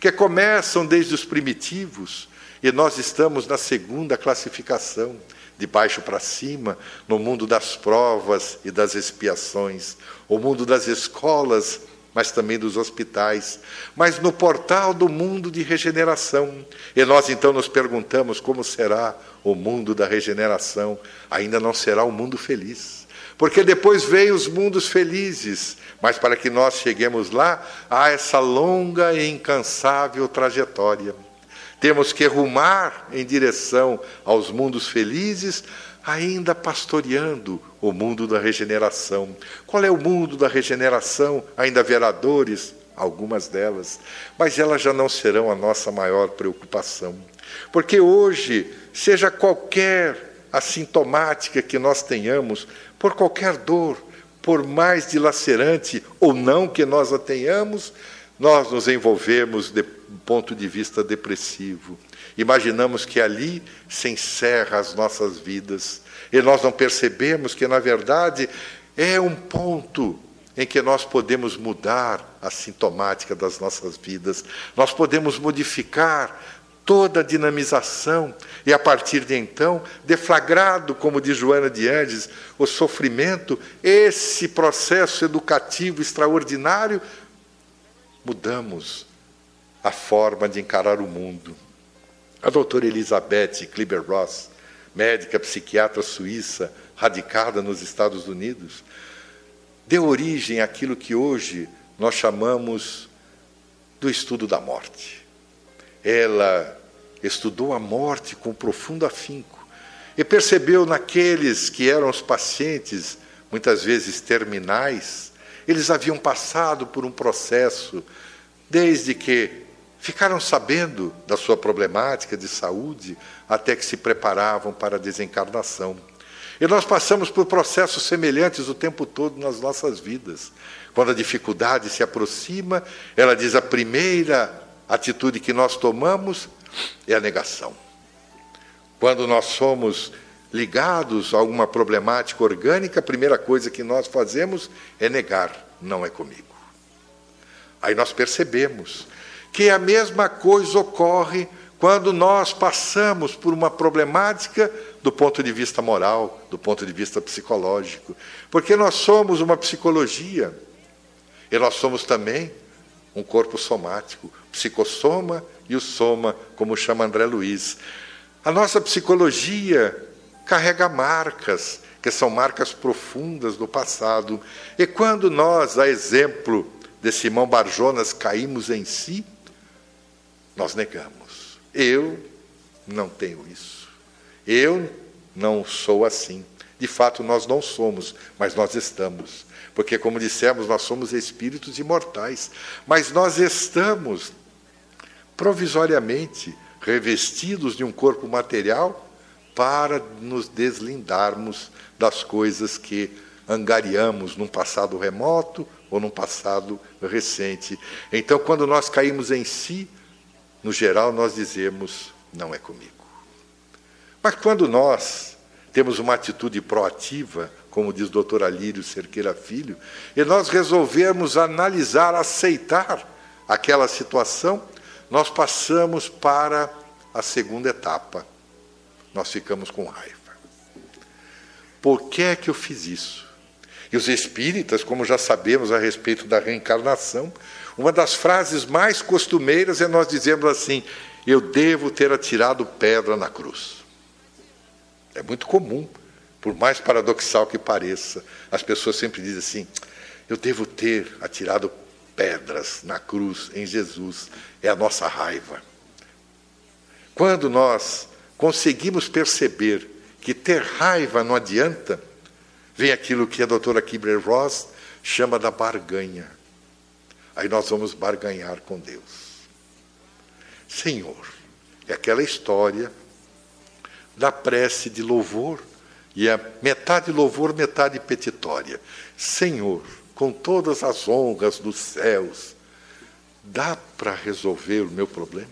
que começam desde os primitivos, e nós estamos na segunda classificação, de baixo para cima, no mundo das provas e das expiações, o mundo das escolas, mas também dos hospitais, mas no portal do mundo de regeneração. E nós então nos perguntamos como será o mundo da regeneração. Ainda não será um mundo feliz, porque depois veio os mundos felizes, mas para que nós cheguemos lá, há essa longa e incansável trajetória. Temos que rumar em direção aos mundos felizes, ainda pastoreando o mundo da regeneração. Qual é o mundo da regeneração? Ainda haverá dores, algumas delas, mas elas já não serão a nossa maior preocupação. Porque hoje, seja qualquer assintomática que nós tenhamos, por qualquer dor, por mais dilacerante ou não que nós a tenhamos, nós nos envolvemos do ponto de vista depressivo. Imaginamos que ali se encerra as nossas vidas e nós não percebemos que, na verdade, é um ponto em que nós podemos mudar a sintomática das nossas vidas, nós podemos modificar toda a dinamização e, a partir de então, deflagrado, como diz Joana de Andes, o sofrimento, esse processo educativo extraordinário mudamos a forma de encarar o mundo. A doutora Elizabeth Kliber-Ross, médica psiquiatra suíça, radicada nos Estados Unidos, deu origem àquilo que hoje nós chamamos do estudo da morte. Ela estudou a morte com profundo afinco e percebeu naqueles que eram os pacientes, muitas vezes terminais, eles haviam passado por um processo desde que ficaram sabendo da sua problemática de saúde até que se preparavam para a desencarnação. E nós passamos por processos semelhantes o tempo todo nas nossas vidas. Quando a dificuldade se aproxima, ela diz: a primeira atitude que nós tomamos é a negação. Quando nós somos ligados a alguma problemática orgânica, a primeira coisa que nós fazemos é negar, não é comigo. Aí nós percebemos que a mesma coisa ocorre quando nós passamos por uma problemática do ponto de vista moral, do ponto de vista psicológico, porque nós somos uma psicologia e nós somos também um corpo somático, psicossoma e o soma, como chama André Luiz. A nossa psicologia carrega marcas, que são marcas profundas do passado. E quando nós, a exemplo de Simão Barjonas, caímos em si, nós negamos. Eu não tenho isso. Eu não sou assim. De fato, nós não somos, mas nós estamos. Porque, como dissemos, nós somos espíritos imortais. Mas nós estamos provisoriamente revestidos de um corpo material para nos deslindarmos das coisas que angariamos num passado remoto ou num passado recente. Então, quando nós caímos em si, no geral, nós dizemos: não é comigo. Mas quando nós temos uma atitude proativa, como diz o doutor Alírio Cerqueira Filho, e nós resolvemos analisar, aceitar aquela situação, nós passamos para a segunda etapa nós ficamos com raiva. Por que é que eu fiz isso? E os espíritas, como já sabemos a respeito da reencarnação, uma das frases mais costumeiras é nós dizemos assim: eu devo ter atirado pedra na cruz. É muito comum, por mais paradoxal que pareça, as pessoas sempre dizem assim: eu devo ter atirado pedras na cruz em Jesus. É a nossa raiva. Quando nós conseguimos perceber que ter raiva não adianta, vem aquilo que a doutora Kibler-Ross chama da barganha. Aí nós vamos barganhar com Deus. Senhor, é aquela história da prece de louvor, e é metade louvor, metade petitória. Senhor, com todas as honras dos céus, dá para resolver o meu problema?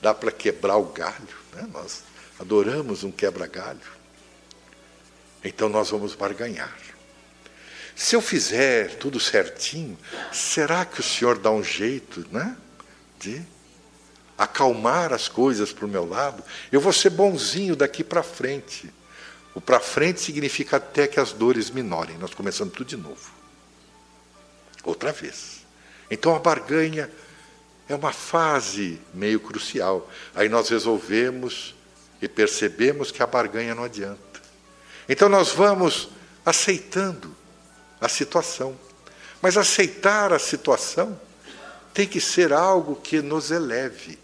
Dá para quebrar o galho? Né? Nós adoramos um quebra-galho. Então nós vamos barganhar. Se eu fizer tudo certinho, será que o senhor dá um jeito né, entender, acalmar as coisas para o meu lado, eu vou ser bonzinho daqui para frente. O para frente significa até que as dores minorem. Nós começamos tudo de novo. Outra vez. Então a barganha é uma fase meio crucial. Aí nós resolvemos e percebemos que a barganha não adianta. Então nós vamos aceitando a situação. Mas aceitar a situação tem que ser algo que nos eleve,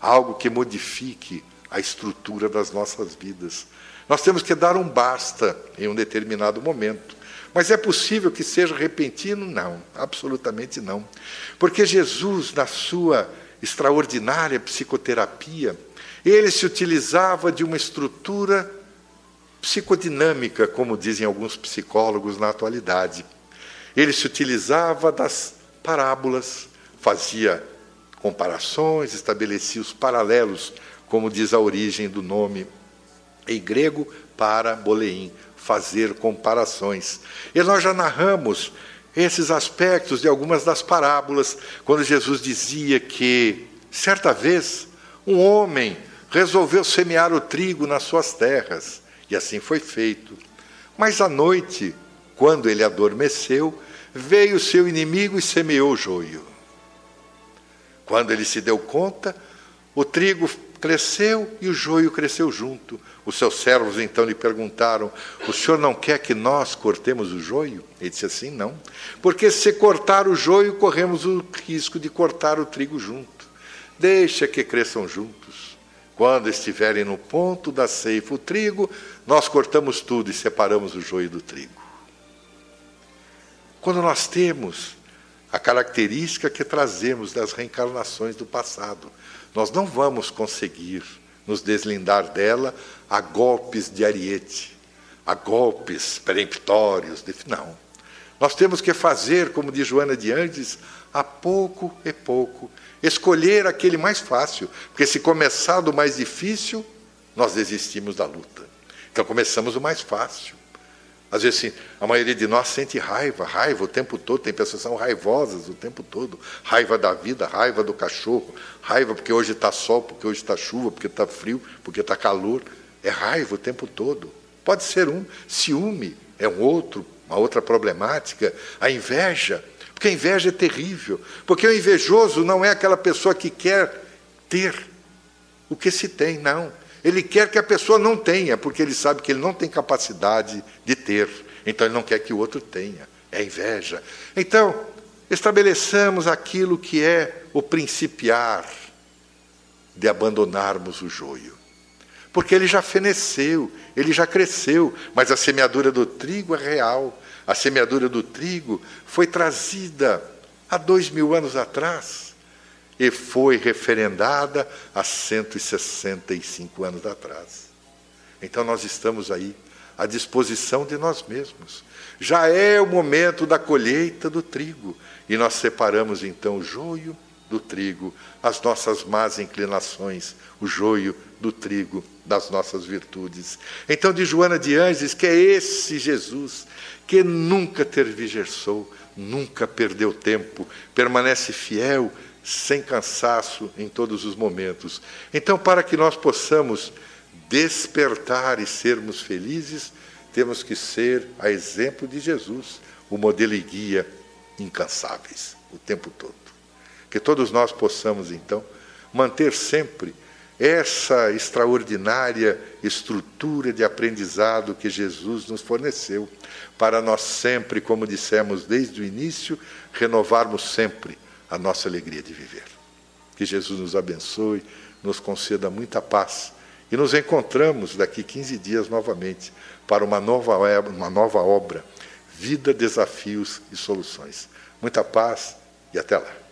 algo que modifique a estrutura das nossas vidas. Nós temos que dar um basta em um determinado momento. Mas é possível que seja repentino? Não, absolutamente não. Porque Jesus, na sua extraordinária psicoterapia, ele se utilizava de uma estrutura psicodinâmica, como dizem alguns psicólogos na atualidade. Ele se utilizava das parábolas, fazia comparações, estabelecia os paralelos, como diz a origem do nome em grego, para boleim, fazer comparações. E nós já narramos esses aspectos de algumas das parábolas, quando Jesus dizia que, certa vez, um homem resolveu semear o trigo nas suas terras, e assim foi feito. Mas à noite, quando ele adormeceu, veio seu inimigo e semeou o joio. Quando ele se deu conta, o trigo cresceu e o joio cresceu junto. Os seus servos então lhe perguntaram: O senhor não quer que nós cortemos o joio? Ele disse assim: Não, porque se cortar o joio, corremos o risco de cortar o trigo junto. Deixa que cresçam juntos. Quando estiverem no ponto da ceifa o trigo, nós cortamos tudo e separamos o joio do trigo. Quando nós temos a característica que trazemos das reencarnações do passado, nós não vamos conseguir nos deslindar dela a golpes de ariete, a golpes peremptórios. De... Não. Nós temos que fazer, como diz Joana de Andes, a pouco e pouco, escolher aquele mais fácil, porque se começar do mais difícil, nós desistimos da luta. Então começamos o mais fácil. Às vezes, sim, a maioria de nós sente raiva, raiva o tempo todo, tem pessoas que são raivosas o tempo todo. Raiva da vida, raiva do cachorro, raiva porque hoje está sol, porque hoje está chuva, porque está frio, porque está calor. É raiva o tempo todo. Pode ser um, ciúme é um outro, uma outra problemática. A inveja, porque a inveja é terrível. Porque o invejoso não é aquela pessoa que quer ter o que se tem, não. Ele quer que a pessoa não tenha, porque ele sabe que ele não tem capacidade de ter. Então ele não quer que o outro tenha. É inveja. Então, estabeleçamos aquilo que é o principiar de abandonarmos o joio. Porque ele já feneceu, ele já cresceu, mas a semeadura do trigo é real. A semeadura do trigo foi trazida há dois mil anos atrás e foi referendada há 165 anos atrás. Então nós estamos aí à disposição de nós mesmos. Já é o momento da colheita do trigo e nós separamos então o joio do trigo, as nossas más inclinações, o joio do trigo das nossas virtudes. Então, de Joana de Anjos, que é esse Jesus que nunca tergiversou, nunca perdeu tempo, permanece fiel sem cansaço em todos os momentos. Então, para que nós possamos despertar e sermos felizes, temos que ser a exemplo de Jesus, o modelo e guia incansáveis o tempo todo. Que todos nós possamos, então, manter sempre essa extraordinária estrutura de aprendizado que Jesus nos forneceu, para nós sempre, como dissemos desde o início, renovarmos sempre a nossa alegria de viver. Que Jesus nos abençoe, nos conceda muita paz e nos encontramos daqui 15 dias novamente para uma nova, uma nova obra, Vida, Desafios e Soluções. Muita paz e até lá.